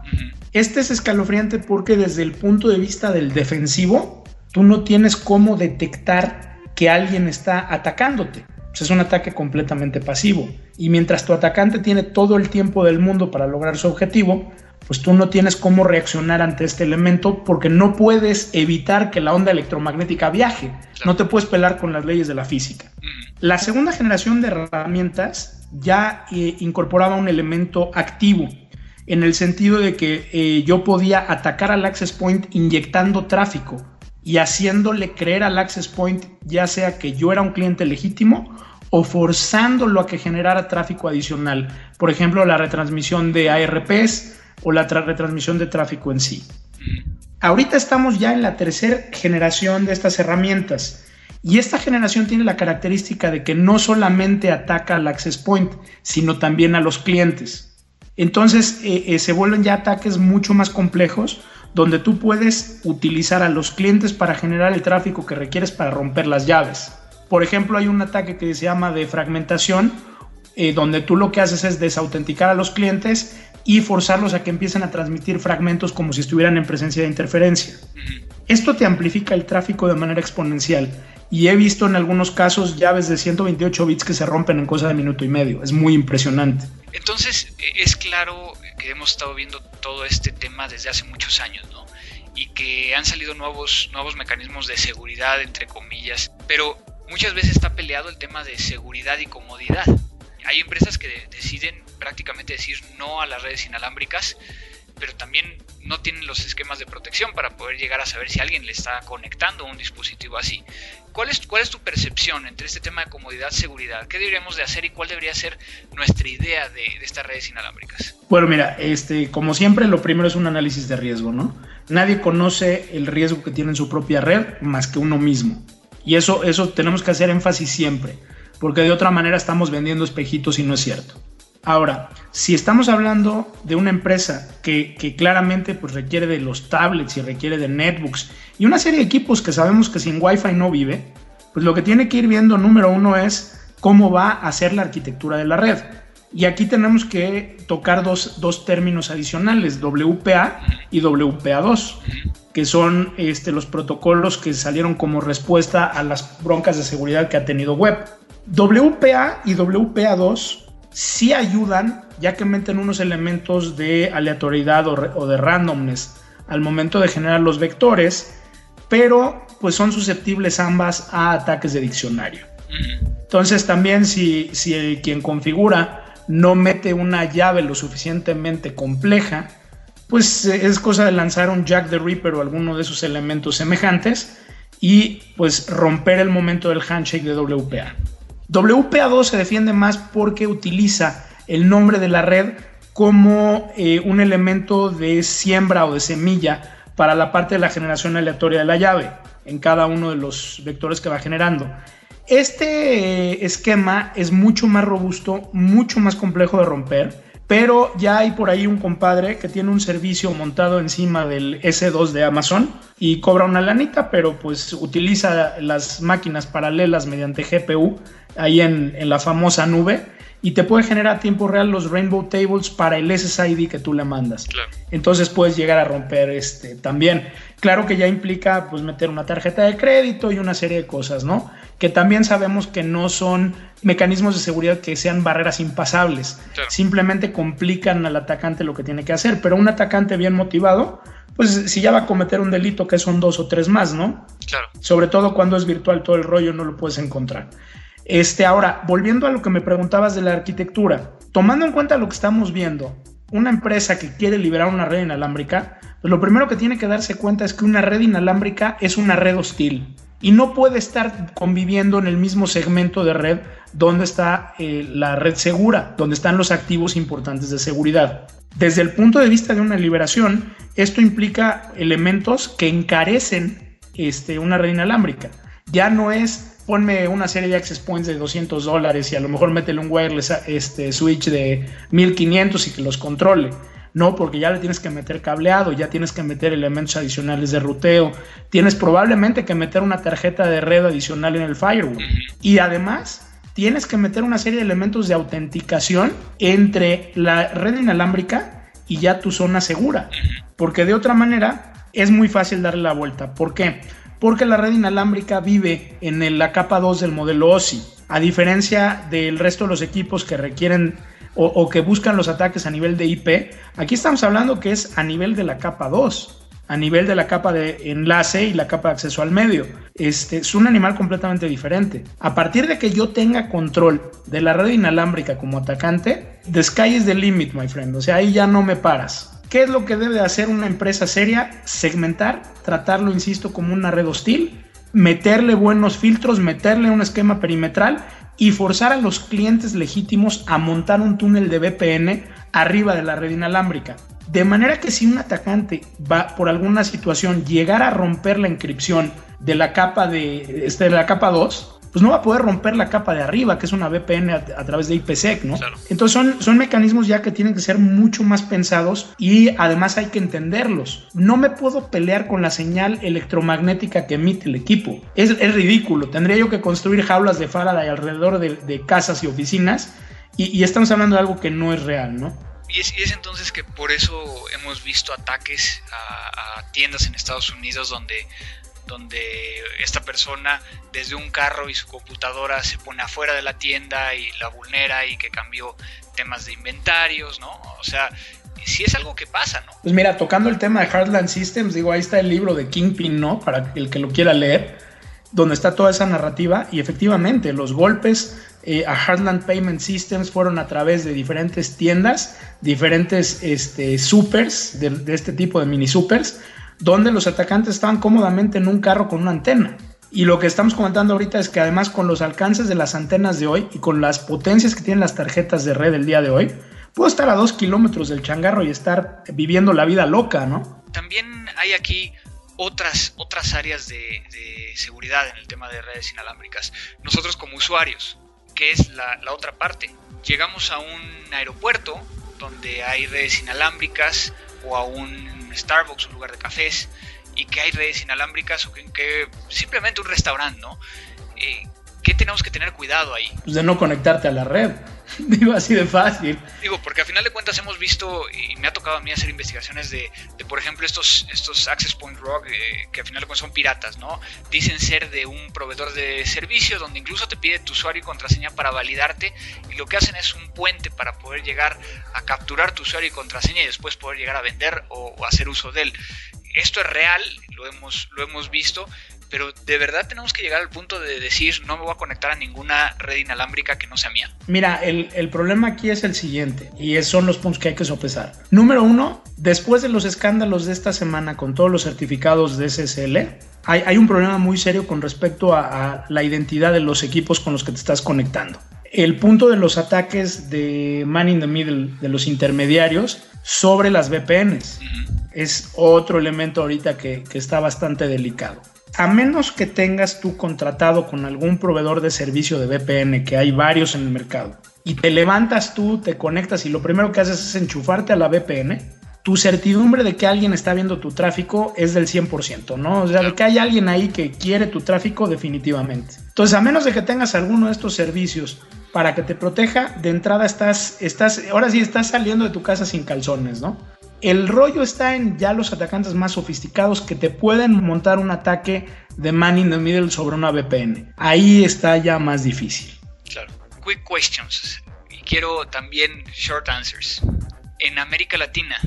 Este es escalofriante porque desde el punto de vista del defensivo, tú no tienes cómo detectar que alguien está atacándote. Pues es un ataque completamente pasivo. Y mientras tu atacante tiene todo el tiempo del mundo para lograr su objetivo, pues tú no tienes cómo reaccionar ante este elemento porque no puedes evitar que la onda electromagnética viaje. No te puedes pelar con las leyes de la física. La segunda generación de herramientas ya eh, incorporaba un elemento activo en el sentido de que eh, yo podía atacar al access point inyectando tráfico y haciéndole creer al access point ya sea que yo era un cliente legítimo o forzándolo a que generara tráfico adicional. Por ejemplo, la retransmisión de ARPs o la retransmisión de tráfico en sí. Ahorita estamos ya en la tercera generación de estas herramientas. Y esta generación tiene la característica de que no solamente ataca al access point, sino también a los clientes. Entonces eh, eh, se vuelven ya ataques mucho más complejos donde tú puedes utilizar a los clientes para generar el tráfico que requieres para romper las llaves. Por ejemplo, hay un ataque que se llama de fragmentación, eh, donde tú lo que haces es desautenticar a los clientes y forzarlos a que empiecen a transmitir fragmentos como si estuvieran en presencia de interferencia. Esto te amplifica el tráfico de manera exponencial y he visto en algunos casos llaves de 128 bits que se rompen en cosa de minuto y medio. Es muy impresionante. Entonces, e, es claro que hemos estado viendo todo este tema desde hace muchos años, ¿no? Y que han salido nuevos, nuevos mecanismos de seguridad, entre comillas, pero muchas veces está peleado el tema de seguridad y comodidad. Hay empresas que deciden prácticamente decir no a las redes inalámbricas, pero también no tienen los esquemas de protección para poder llegar a saber si alguien le está conectando un dispositivo así. ¿Cuál es, cuál es tu percepción entre este tema de comodidad seguridad? ¿Qué deberíamos de hacer y cuál debería ser nuestra idea de, estas redes inalámbricas? Bueno, mira, este, como siempre, lo primero es un análisis de riesgo, ¿no? Nadie conoce el riesgo que tiene en su propia red más que uno mismo. Y eso, eso tenemos que hacer énfasis siempre, porque de otra manera estamos vendiendo espejitos y no es cierto. Ahora, si estamos hablando de una empresa que, claramente pues, requiere de los tablets y requiere de netbooks y una serie de equipos que sabemos que sin Wi-Fi no vive, pues lo que tiene que ir viendo número uno es cómo va a ser la arquitectura de la red. Y aquí tenemos que tocar dos, términos adicionales, WPA y WPA2, que son este, los protocolos que salieron como respuesta a las broncas de seguridad que ha tenido web. WPA y WPA2 sí ayudan, ya que meten unos elementos de aleatoriedad o, de randomness al momento de generar los vectores, pero pues son susceptibles ambas a ataques de diccionario. Entonces también si, si quien configura no mete una llave lo suficientemente compleja, pues es cosa de lanzar un Jack the Ripper o alguno de esos elementos semejantes y pues romper el momento del handshake de WPA. WPA2 se defiende más porque utiliza el nombre de la red como eh, un elemento de siembra o de semilla para la parte de la generación aleatoria de la llave en cada uno de los vectores que va generando. Este eh, esquema es mucho más robusto, mucho más complejo de romper, pero ya hay por ahí un compadre que tiene un servicio montado encima del S2 de Amazon y cobra una lanita, pero pues utiliza las máquinas paralelas mediante GPU ahí en, la famosa nube y te puede generar a tiempo real los Rainbow Tables para el SSID que tú le mandas. Entonces puedes llegar a romper este también. Claro que ya implica pues meter una tarjeta de crédito y una serie de cosas, ¿no? Que también sabemos que no son mecanismos de seguridad que sean barreras impasables. Simplemente complican al atacante lo que tiene que hacer, pero un atacante bien motivado, pues si ya va a cometer un delito que son dos o tres más, ¿no? Claro. Sobre todo cuando es virtual todo el rollo no lo puedes encontrar. Este, ahora, volviendo a lo que me preguntabas de la arquitectura, tomando en cuenta lo que estamos viendo, una empresa que quiere liberar una red inalámbrica, lo primero que tiene que darse cuenta es que una red inalámbrica es una red hostil y no puede estar conviviendo en el mismo segmento de red donde está eh, la red segura, donde están los activos importantes de seguridad. Desde el punto de vista de una liberación, esto implica elementos que encarecen este, una red inalámbrica. Ya no es ponme una serie de access points de 200 dólares y a lo mejor métele un wireless este, switch de 1500 y que los controle. No, porque ya le tienes que meter cableado, ya tienes que meter elementos adicionales de ruteo, tienes probablemente que meter una tarjeta de red adicional en el firewall. Y además, tienes que meter una serie de elementos de autenticación entre la red inalámbrica y ya tu zona segura. Porque de otra manera es muy fácil darle la vuelta. ¿Por qué? Porque la red inalámbrica vive en la capa 2 del modelo OSI. A diferencia del resto de los equipos que requieren o, que buscan los ataques a nivel de IP, aquí estamos hablando que es a nivel de la capa 2 a nivel de la capa de enlace y la capa de acceso al medio. Este es un animal completamente diferente. A partir de que yo tenga control de la red inalámbrica como atacante, the sky is the limit, my friend. O sea, ahí ya no me paras. ¿Qué es lo que debe hacer una empresa seria? Segmentar, tratarlo, insisto, como una red hostil, meterle buenos filtros, meterle un esquema perimetral y forzar a los clientes legítimos a montar un túnel de VPN arriba de la red inalámbrica. De manera que si un atacante va por alguna situación llegar a romper la inscripción de la capa de, este, de la capa 2, pues no va a poder romper la capa de arriba, que es una VPN a, través de IPsec, ¿no? Entonces son, son mecanismos ya que tienen que ser mucho más pensados y además hay que entenderlos. No me puedo pelear con la señal electromagnética que emite el equipo. Es, es ridículo. Tendría yo que construir jaulas de Faraday alrededor de, casas y oficinas y, y estamos hablando de algo que no es real, ¿no? Y es, entonces que por eso hemos visto ataques a, tiendas en Estados Unidos donde, donde esta persona desde un carro y su computadora se pone afuera de la tienda y la vulnera y que cambió temas de inventarios, ¿no? O sea, sí es algo que pasa, ¿no? Pues mira, tocando el tema de Heartland Systems, digo, ahí está el libro de Kingpin, ¿no? Para el que lo quiera leer, donde está toda esa narrativa y efectivamente los golpes eh, a Heartland Payment Systems fueron a través de diferentes tiendas, diferentes este, supers, de, este tipo de mini supers, donde los atacantes estaban cómodamente en un carro con una antena. Y lo que estamos comentando ahorita es que además con los alcances de las antenas de hoy y con las potencias que tienen las tarjetas de red el día de hoy, puedo estar a dos kilómetros del changarro y estar viviendo la vida loca, ¿no? También hay aquí otras, otras áreas de, de seguridad en el tema de redes inalámbricas. Nosotros como usuarios, que es la, otra parte. Llegamos a un aeropuerto donde hay redes inalámbricas o a un Starbucks, un lugar de cafés, y que hay redes inalámbricas o que, simplemente un restaurante, ¿no? Eh, ¿Qué tenemos que tener cuidado ahí? Pues de no conectarte a la red. Digo, así de fácil. Digo, porque al final de cuentas hemos visto, y me ha tocado a mí hacer investigaciones de, por ejemplo, estos, estos Access Point Rock, eh, que al final de cuentas son piratas, ¿no? Dicen ser de un proveedor de servicio donde incluso te pide tu usuario y contraseña para validarte, y lo que hacen es un puente para poder llegar a capturar tu usuario y contraseña y después poder llegar a vender o, o hacer uso de él. Esto es real, lo hemos, lo hemos visto, pero de verdad tenemos que llegar al punto de decir no me voy a conectar a ninguna red inalámbrica que no sea mía. Mira, el, problema aquí es el siguiente y son los puntos que hay que sopesar. Número uno, después de los escándalos de esta semana con todos los certificados de SSL, hay, un problema muy serio con respecto a, la identidad de los equipos con los que te estás conectando. El punto de los ataques de man in the middle, de los intermediarios, sobre las VPNs, es otro elemento ahorita que está bastante delicado a menos que tengas tú contratado con algún proveedor de servicio de VPN, que hay varios en el mercado, y te levantas tú, te conectas y lo primero que haces es enchufarte a la VPN, tu certidumbre de que alguien está viendo tu tráfico es del 100%, ¿no? O sea, de que hay alguien ahí que quiere tu tráfico definitivamente. Entonces, a menos de que tengas alguno de estos servicios para que te proteja, de entrada estás, estás, ahora sí estás saliendo de tu casa sin calzones, ¿no? El rollo está en ya los atacantes más sofisticados que te pueden montar un ataque de man in the middle sobre una VPN. Ahí está ya más difícil. Claro. Quick questions. Y quiero también short answers. En América Latina,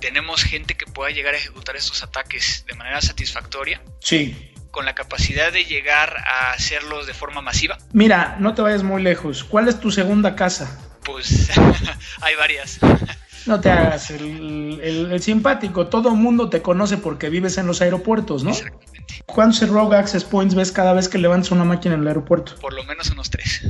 ¿tenemos gente que pueda llegar a ejecutar estos ataques de manera satisfactoria? Sí. ¿Con la capacidad de llegar a hacerlos de forma masiva? Mira, no te vayas muy lejos. ¿Cuál es tu segunda casa? Pues hay varias. No te hagas el, simpático. Todo mundo te conoce porque vives en los aeropuertos, ¿no? Exactamente. ¿Cuántos Rogue Access Points ves cada vez que levantas una máquina en el aeropuerto? Por lo menos unos tres.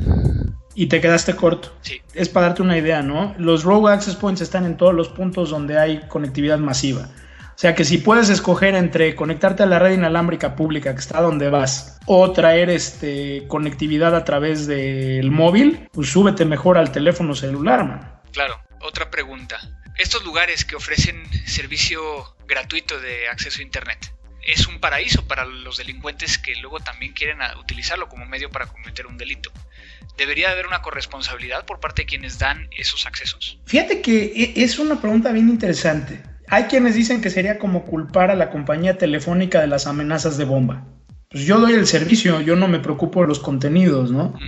Y te quedaste corto. Sí. Es para darte una idea, ¿no? Los Rogue Access Points están en todos los puntos donde hay conectividad masiva. O sea que si puedes escoger entre conectarte a la red inalámbrica pública que está donde vas o traer este, conectividad a través del móvil, pues súbete mejor al teléfono celular, man. Claro. Otra pregunta. Estos lugares que ofrecen servicio gratuito de acceso a Internet, es un paraíso para los delincuentes que luego también quieren utilizarlo como medio para cometer un delito. ¿Debería haber una corresponsabilidad por parte de quienes dan esos accesos? Fíjate que e, es una pregunta bien interesante. Hay quienes dicen que sería como culpar a la compañía telefónica de las amenazas de bomba. Pues yo doy el servicio, yo no me preocupo de los contenidos, ¿no?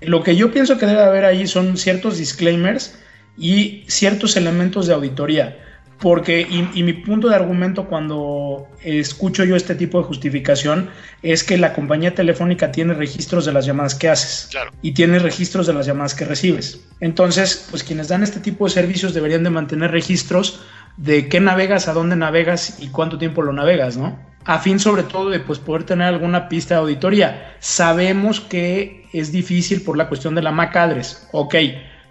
Lo que yo pienso que debe haber ahí son ciertos disclaimers y ciertos elementos de auditoría. Porque, y, mi punto de argumento cuando escucho yo este tipo de justificación es que la compañía telefónica tiene registros de las llamadas que haces y tiene registros de las llamadas que recibes. Entonces, pues quienes dan este tipo de servicios deberían de mantener registros de qué navegas, a dónde navegas y cuánto tiempo lo navegas, ¿no? A fin sobre todo de pues, poder tener alguna pista de auditoría. Sabemos que es difícil por la cuestión de la MAC address, ok,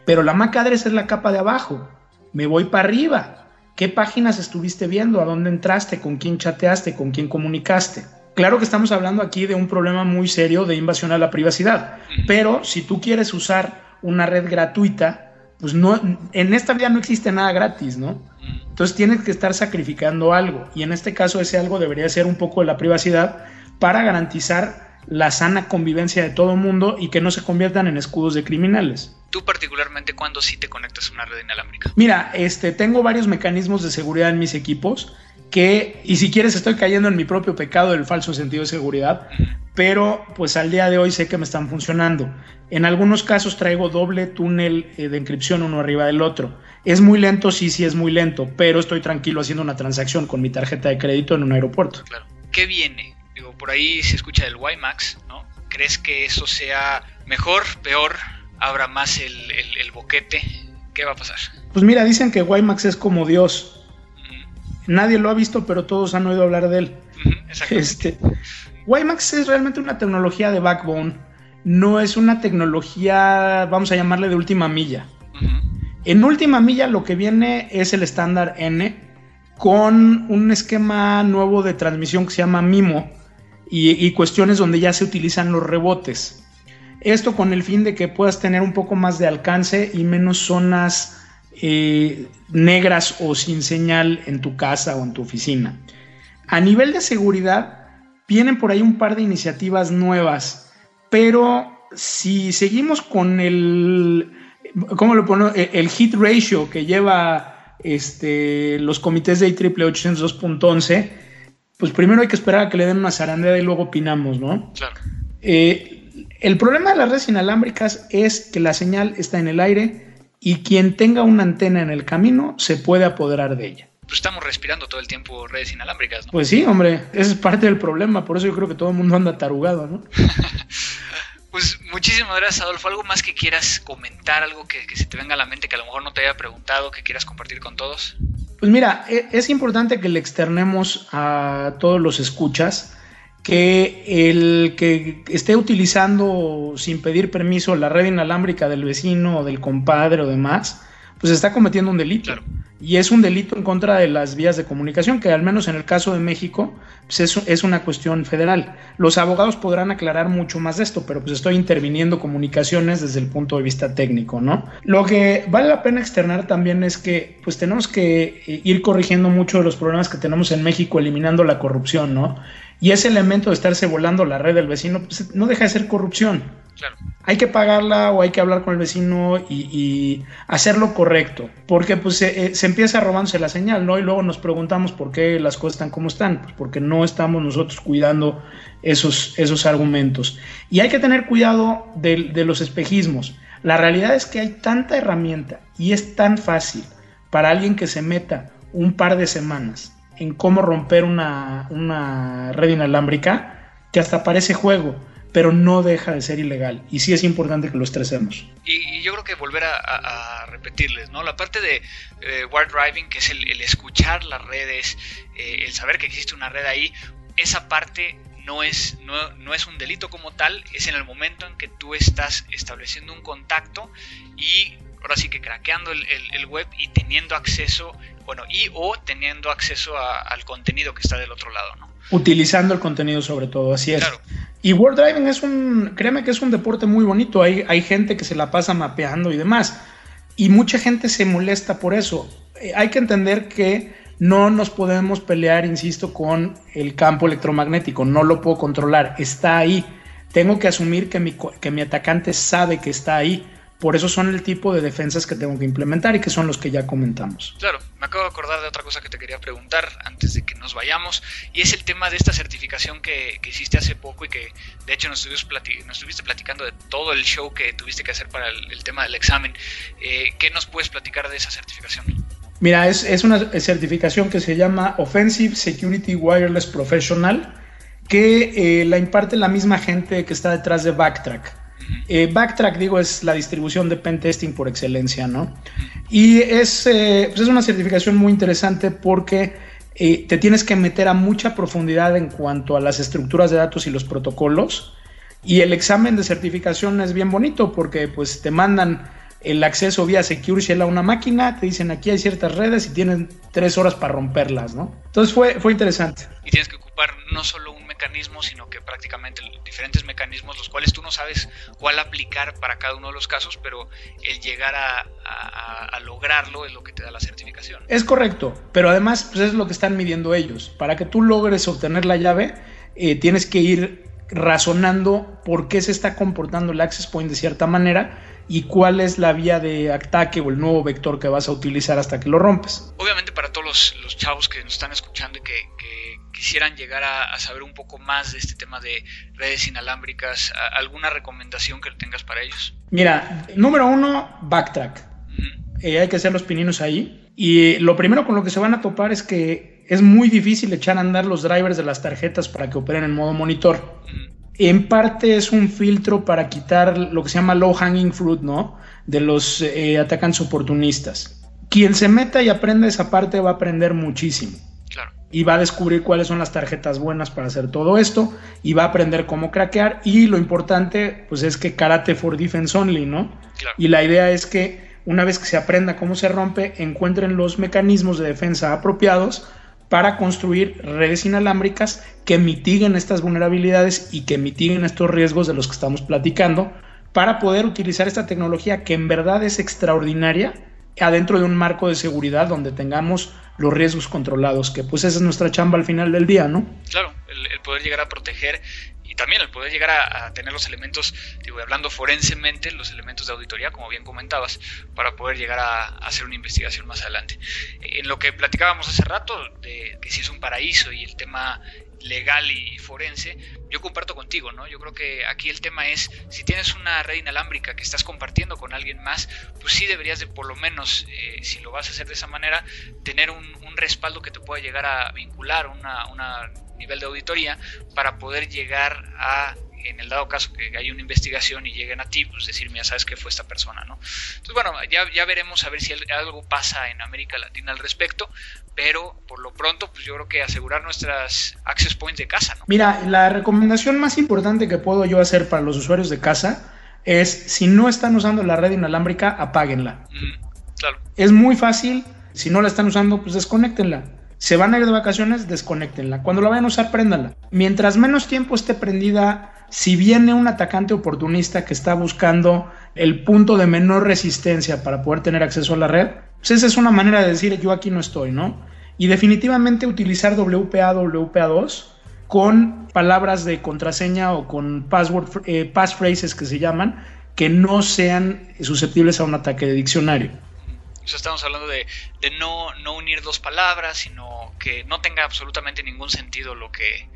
pero la MAC address es la capa de abajo. Me voy para arriba ¿Qué páginas estuviste viendo? ¿A dónde entraste? ¿Con quién chateaste? ¿Con quién comunicaste? Claro que estamos hablando aquí de un problema muy serio de invasión a la privacidad, pero si tú quieres usar una red gratuita, pues no, en esta vida no existe nada gratis, ¿no? Entonces tienes que estar sacrificando algo y en este caso ese algo debería ser un poco de la privacidad para garantizar la sana convivencia de todo el mundo y que no se conviertan en escudos de criminales. Tú particularmente cuando sí te conectas a una red inalámbrica. Mira, este, tengo varios mecanismos de seguridad en mis equipos que, y si quieres estoy cayendo en mi propio pecado del falso sentido de seguridad, pero pues al día de hoy sé que me están funcionando. En algunos casos traigo doble túnel eh, de encripción uno arriba del otro. Es muy lento, sí, sí es muy lento, pero estoy tranquilo haciendo una transacción con mi tarjeta de crédito en un aeropuerto. Claro. ¿Qué viene? Digo, por ahí se escucha del WiMAX, ¿no? ¿Crees que eso sea mejor, peor? ¿Habrá más el, boquete? ¿Qué va a pasar? Pues mira, dicen que WiMAX es como Dios. Nadie lo ha visto, pero todos han oído hablar de él. este, WiMAX es realmente una tecnología de backbone. No es una tecnología, vamos a llamarle de última milla. En última milla lo que viene es el estándar N con un esquema nuevo de transmisión que se llama MIMO, y, cuestiones donde ya se utilizan los rebotes. Esto con el fin de que puedas tener un poco más de alcance y menos zonas eh, negras o sin señal en tu casa o en tu oficina. A nivel de seguridad, vienen por ahí un par de iniciativas nuevas, pero si seguimos con el, ¿cómo lo pongo? El hit ratio que lleva este, los comités de IEEE 802.11, pues primero hay que esperar a que le den una zarandeada y luego opinamos, ¿no? Claro. Eh, el problema de las redes inalámbricas es que la señal está en el aire y quien tenga una antena en el camino se puede apoderar de ella. Pues estamos respirando todo el tiempo redes inalámbricas, ¿no? Pues sí, hombre, ese es parte del problema, por eso yo creo que todo el mundo anda tarugado, ¿no? pues muchísimas gracias, Adolfo. ¿Algo más que quieras comentar, algo que, que se te venga a la mente que a lo mejor no te haya preguntado, que quieras compartir con todos? Pues mira, e, es importante que le externemos a todos los escuchas que el que esté utilizando sin pedir permiso la red inalámbrica del vecino o del compadre o demás, pues está cometiendo un delito. Y es un delito en contra de las vías de comunicación, que al menos en el caso de México pues es, es, una cuestión federal. Los abogados podrán aclarar mucho más de esto, pero pues estoy interviniendo comunicaciones desde el punto de vista técnico, ¿no? Lo que vale la pena externar también es que pues tenemos que eh, ir corrigiendo mucho de los problemas que tenemos en México, eliminando la corrupción, ¿no? Y ese elemento de estarse volando la red del vecino, pues no deja de ser corrupción. Hay que pagarla o hay que hablar con el vecino y, hacerlo correcto, porque pues se, eh, se, empieza robándose la señal, ¿no? Y luego nos preguntamos por qué las cosas están como están, pues porque no estamos nosotros cuidando esos, esos argumentos. Y hay que tener cuidado de, de los espejismos. La realidad es que hay tanta herramienta y es tan fácil para alguien que se meta un par de semanas en cómo romper una, una red inalámbrica que hasta parece juego pero no deja de ser ilegal. Y sí es importante que lo estresemos. Y, yo creo que volver a, repetirles, ¿no? La parte de eh, wire driving, que es el, escuchar las redes, eh, el saber que existe una red ahí, esa parte no es, no, no, es un delito como tal, es en el momento en que tú estás estableciendo un contacto y ahora sí que craqueando el, el, web y teniendo acceso, bueno, y o teniendo acceso al contenido que está del otro lado, ¿no? Utilizando el contenido sobre todo, así es. Claro. Y World Driving es un, créeme que es un deporte muy bonito, hay, hay gente que se la pasa mapeando y demás, y mucha gente se molesta por eso. Eh, hay que entender que no nos podemos pelear, insisto, con el campo electromagnético, no lo puedo controlar, está ahí. Tengo que asumir que mi, que mi atacante sabe que está ahí. Por eso son el tipo de defensas que tengo que implementar y que son los que ya comentamos. Claro, me acabo de acordar de otra cosa que te quería preguntar antes de que nos vayamos y es el tema de esta certificación que, hiciste hace poco y que de hecho nos estuviste, platicando de todo el show que tuviste que hacer para el, tema del examen. Eh, ¿Qué nos puedes platicar de esa certificación? Mira, es, una certificación que se llama Offensive Security Wireless Professional, que eh, la imparte la misma gente que está detrás de Backtrack. Eh, Backtrack, digo, es la distribución de pentesting por excelencia, ¿no? Y es, eh, pues es una certificación muy interesante porque te tienes que meter a mucha profundidad en cuanto a las estructuras de datos y los protocolos. Y el examen de certificación es bien bonito porque pues te mandan el acceso vía Secure Shell a una máquina, te dicen aquí hay ciertas redes y tienen tres horas para romperlas, ¿no? Entonces fue, fue interesante. Y tienes que ocupar no solo un mecanismo, sino que prácticamente diferentes mecanismos, los cuales tú no sabes cuál aplicar para cada uno de los casos, pero el llegar a, lograrlo es lo que te da la certificación. Es correcto, pero además pues es lo que están midiendo ellos. Para que tú logres obtener la llave, eh, tienes que ir razonando por qué se está comportando el access point de cierta manera y cuál es la vía de ataque o el nuevo vector que vas a utilizar hasta que lo rompes. Obviamente para todos los, chavos que nos están escuchando y que, quisieran llegar a, saber un poco más de este tema de redes inalámbricas, ¿alguna recomendación que tengas para ellos? Mira, número uno, backtrack. Eh, hay que hacer los pininos ahí. Y lo primero con lo que se van a topar es que es muy difícil echar a andar los drivers de las tarjetas para que operen en modo monitor en parte es un filtro para quitar lo que se llama low hanging fruit, ¿no? De los eh, atacantes oportunistas. Quien se meta y aprenda esa parte va a aprender muchísimo. Claro. Y va a descubrir cuáles son las tarjetas buenas para hacer todo esto y va a aprender cómo craquear. Y lo importante, pues es que karate for defense only, ¿no? Claro. Y la idea es que una vez que se aprenda cómo se rompe, encuentren los mecanismos de defensa apropiados para construir redes inalámbricas que mitiguen estas vulnerabilidades y que mitiguen estos riesgos de los que estamos platicando para poder utilizar esta tecnología que en verdad es extraordinaria adentro de un marco de seguridad donde tengamos los riesgos controlados, que pues esa es nuestra chamba al final del día, ¿no? Claro, el, poder llegar a proteger también el poder llegar a, tener los elementos, digo, hablando forensemente, los elementos de auditoría, como bien comentabas, para poder llegar a, hacer una investigación más adelante. En lo que platicábamos hace rato, de que si es un paraíso y el tema legal y forense, yo comparto contigo, ¿no? Yo creo que aquí el tema es, si tienes una red inalámbrica que estás compartiendo con alguien más, pues sí deberías de por lo menos, eh, si lo vas a hacer de esa manera, tener un, respaldo que te pueda llegar a vincular, una, una nivel de auditoría, para poder llegar a en el dado caso que haya una investigación y lleguen a ti, pues decir, mira, sabes que fue esta persona, ¿no? Entonces, bueno, ya, ya veremos a ver si algo pasa en América Latina al respecto, pero por lo pronto, pues yo creo que asegurar nuestras access points de casa, ¿no? Mira, la recomendación más importante que puedo yo hacer para los usuarios de casa es, si no están usando la red inalámbrica, apáguenla. claro. Es muy fácil, si no la están usando, pues desconectenla. Se van a ir de vacaciones, desconectenla. Cuando la vayan a usar, préndanla. Mientras menos tiempo esté prendida si viene un atacante oportunista que está buscando el punto de menor resistencia para poder tener acceso a la red, pues esa es una manera de decir yo aquí no estoy, ¿no? Y definitivamente utilizar WPA, WPA2 con palabras de contraseña o con password, eh, passphrases que se llaman, que no sean susceptibles a un ataque de diccionario. Estamos hablando de, no, unir dos palabras, sino que no tenga absolutamente ningún sentido lo que,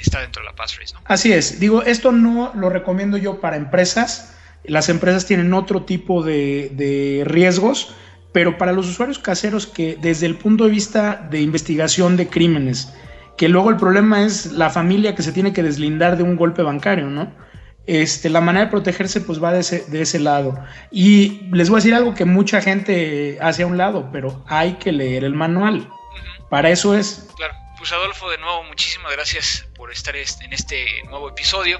está dentro de la passphrase. Así es. Digo, esto no lo recomiendo yo para empresas. Las empresas tienen otro tipo de, riesgos, pero para los usuarios caseros que desde el punto de vista de investigación de crímenes, que luego el problema es la familia que se tiene que deslindar de un golpe bancario, ¿no? Este, la manera de protegerse pues va de ese, de ese lado. Y les voy a decir algo que mucha gente hace a un lado, pero hay que leer el manual. Para eso es. Claro. Pues Adolfo, de nuevo, muchísimas gracias por estar en este nuevo episodio.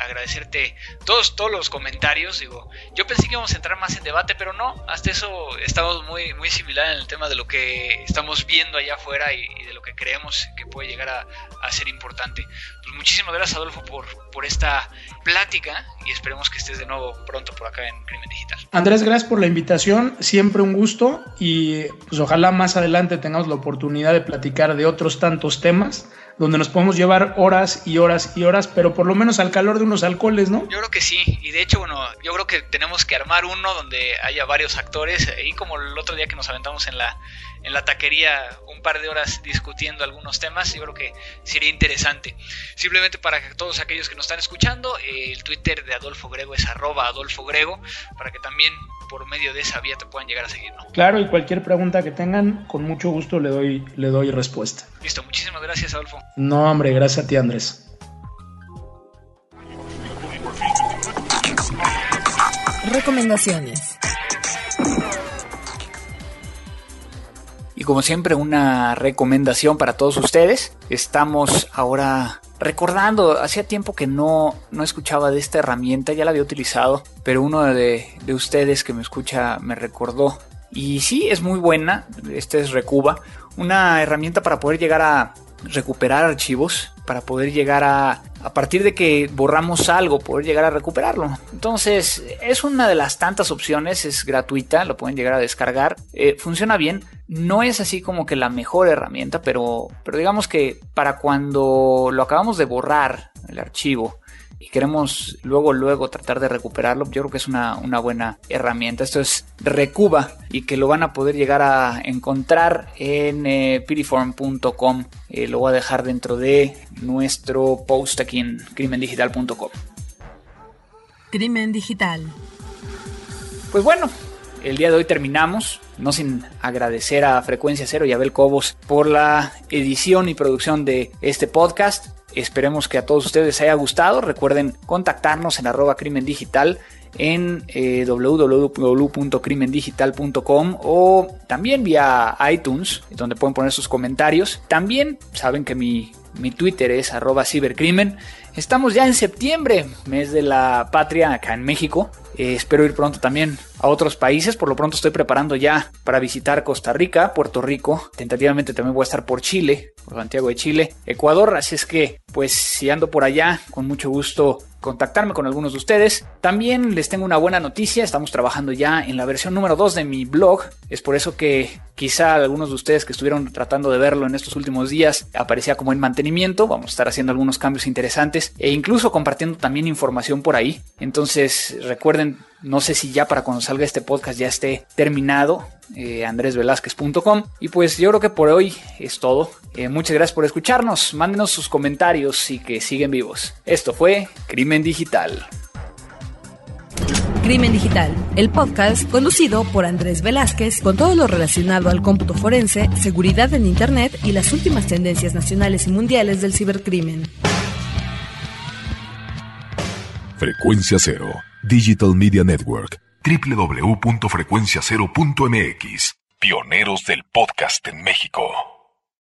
Agradecerte todos, todos los comentarios. Digo, yo pensé que íbamos a entrar más en debate, pero no, hasta eso estamos muy, muy similar en el tema de lo que estamos viendo allá afuera y, de lo que creemos que puede llegar a, a ser importante. Pues muchísimas gracias Adolfo por, por esta plática y esperemos que estés de nuevo pronto por acá en Crimen Digital. Andrés, gracias por la invitación, siempre un gusto y pues ojalá más adelante tengamos la oportunidad de platicar de otros tantos temas donde nos podemos llevar horas y horas y horas, pero por lo menos al calor de unos alcoholes, ¿no? Yo creo que sí, y de hecho, bueno, yo creo que tenemos que armar uno donde haya varios actores, y como el otro día que nos aventamos en la, en la taquería un par de horas discutiendo algunos temas, yo creo que sería interesante. Simplemente para que todos aquellos que nos están escuchando, el Twitter de Adolfo Grego es arroba Adolfo Grego, para que también por medio de esa vía te puedan llegar a seguir, ¿no? Claro, y cualquier pregunta que tengan, con mucho gusto le doy, le doy respuesta. Listo, muchísimas gracias, Adolfo. No, hombre, gracias a ti, Andrés. Recomendaciones. Y como siempre, una recomendación para todos ustedes. Estamos ahora recordando, hacía tiempo que no, no escuchaba de esta herramienta, ya la había utilizado, pero uno de, de ustedes que me escucha me recordó. Y sí, es muy buena, este es Recuba, una herramienta para poder llegar a recuperar archivos, para poder llegar a, a partir de que borramos algo, poder llegar a recuperarlo. Entonces, es una de las tantas opciones, es gratuita, lo pueden llegar a descargar, eh, funciona bien. No es así como que la mejor herramienta, pero, pero digamos que para cuando lo acabamos de borrar, el archivo, y queremos luego, luego tratar de recuperarlo, yo creo que es una, una, buena herramienta. Esto es Recuba y que lo van a poder llegar a encontrar en eh, piriform.com. Eh, lo voy a dejar dentro de nuestro post aquí en crimendigital.com. Crimen Digital. Pues bueno, el día de hoy terminamos, no sin agradecer a Frecuencia Cero y a Abel Cobos por la edición y producción de este podcast. Esperemos que a todos ustedes les haya gustado. Recuerden contactarnos en arroba crimen digital en eh, www.crimendigital.com o también vía iTunes, donde pueden poner sus comentarios. También saben que mi, mi Twitter es arroba cibercrimen. Estamos ya en septiembre, mes de la patria acá en México. Eh, espero ir pronto también a otros países. Por lo pronto estoy preparando ya para visitar Costa Rica, Puerto Rico. Tentativamente también voy a estar por Chile, por Santiago de Chile, Ecuador. Así es que, pues si ando por allá, con mucho gusto contactarme con algunos de ustedes. También les tengo una buena noticia, estamos trabajando ya en la versión número 2 de mi blog. Es por eso que quizá algunos de ustedes que estuvieron tratando de verlo en estos últimos días aparecía como en mantenimiento. Vamos a estar haciendo algunos cambios interesantes e incluso compartiendo también información por ahí. Entonces recuerden no sé si ya para cuando salga este podcast ya esté terminado, eh. Y pues yo creo que por hoy es todo. Eh, muchas gracias por escucharnos. Mándenos sus comentarios y que siguen vivos. Esto fue Crimen Digital. Crimen Digital, el podcast conducido por Andrés Velázquez con todo lo relacionado al cómputo forense, seguridad en Internet y las últimas tendencias nacionales y mundiales del cibercrimen. Frecuencia Cero Digital Media Network, www.frecuenciacero.mx, pioneros del podcast en México.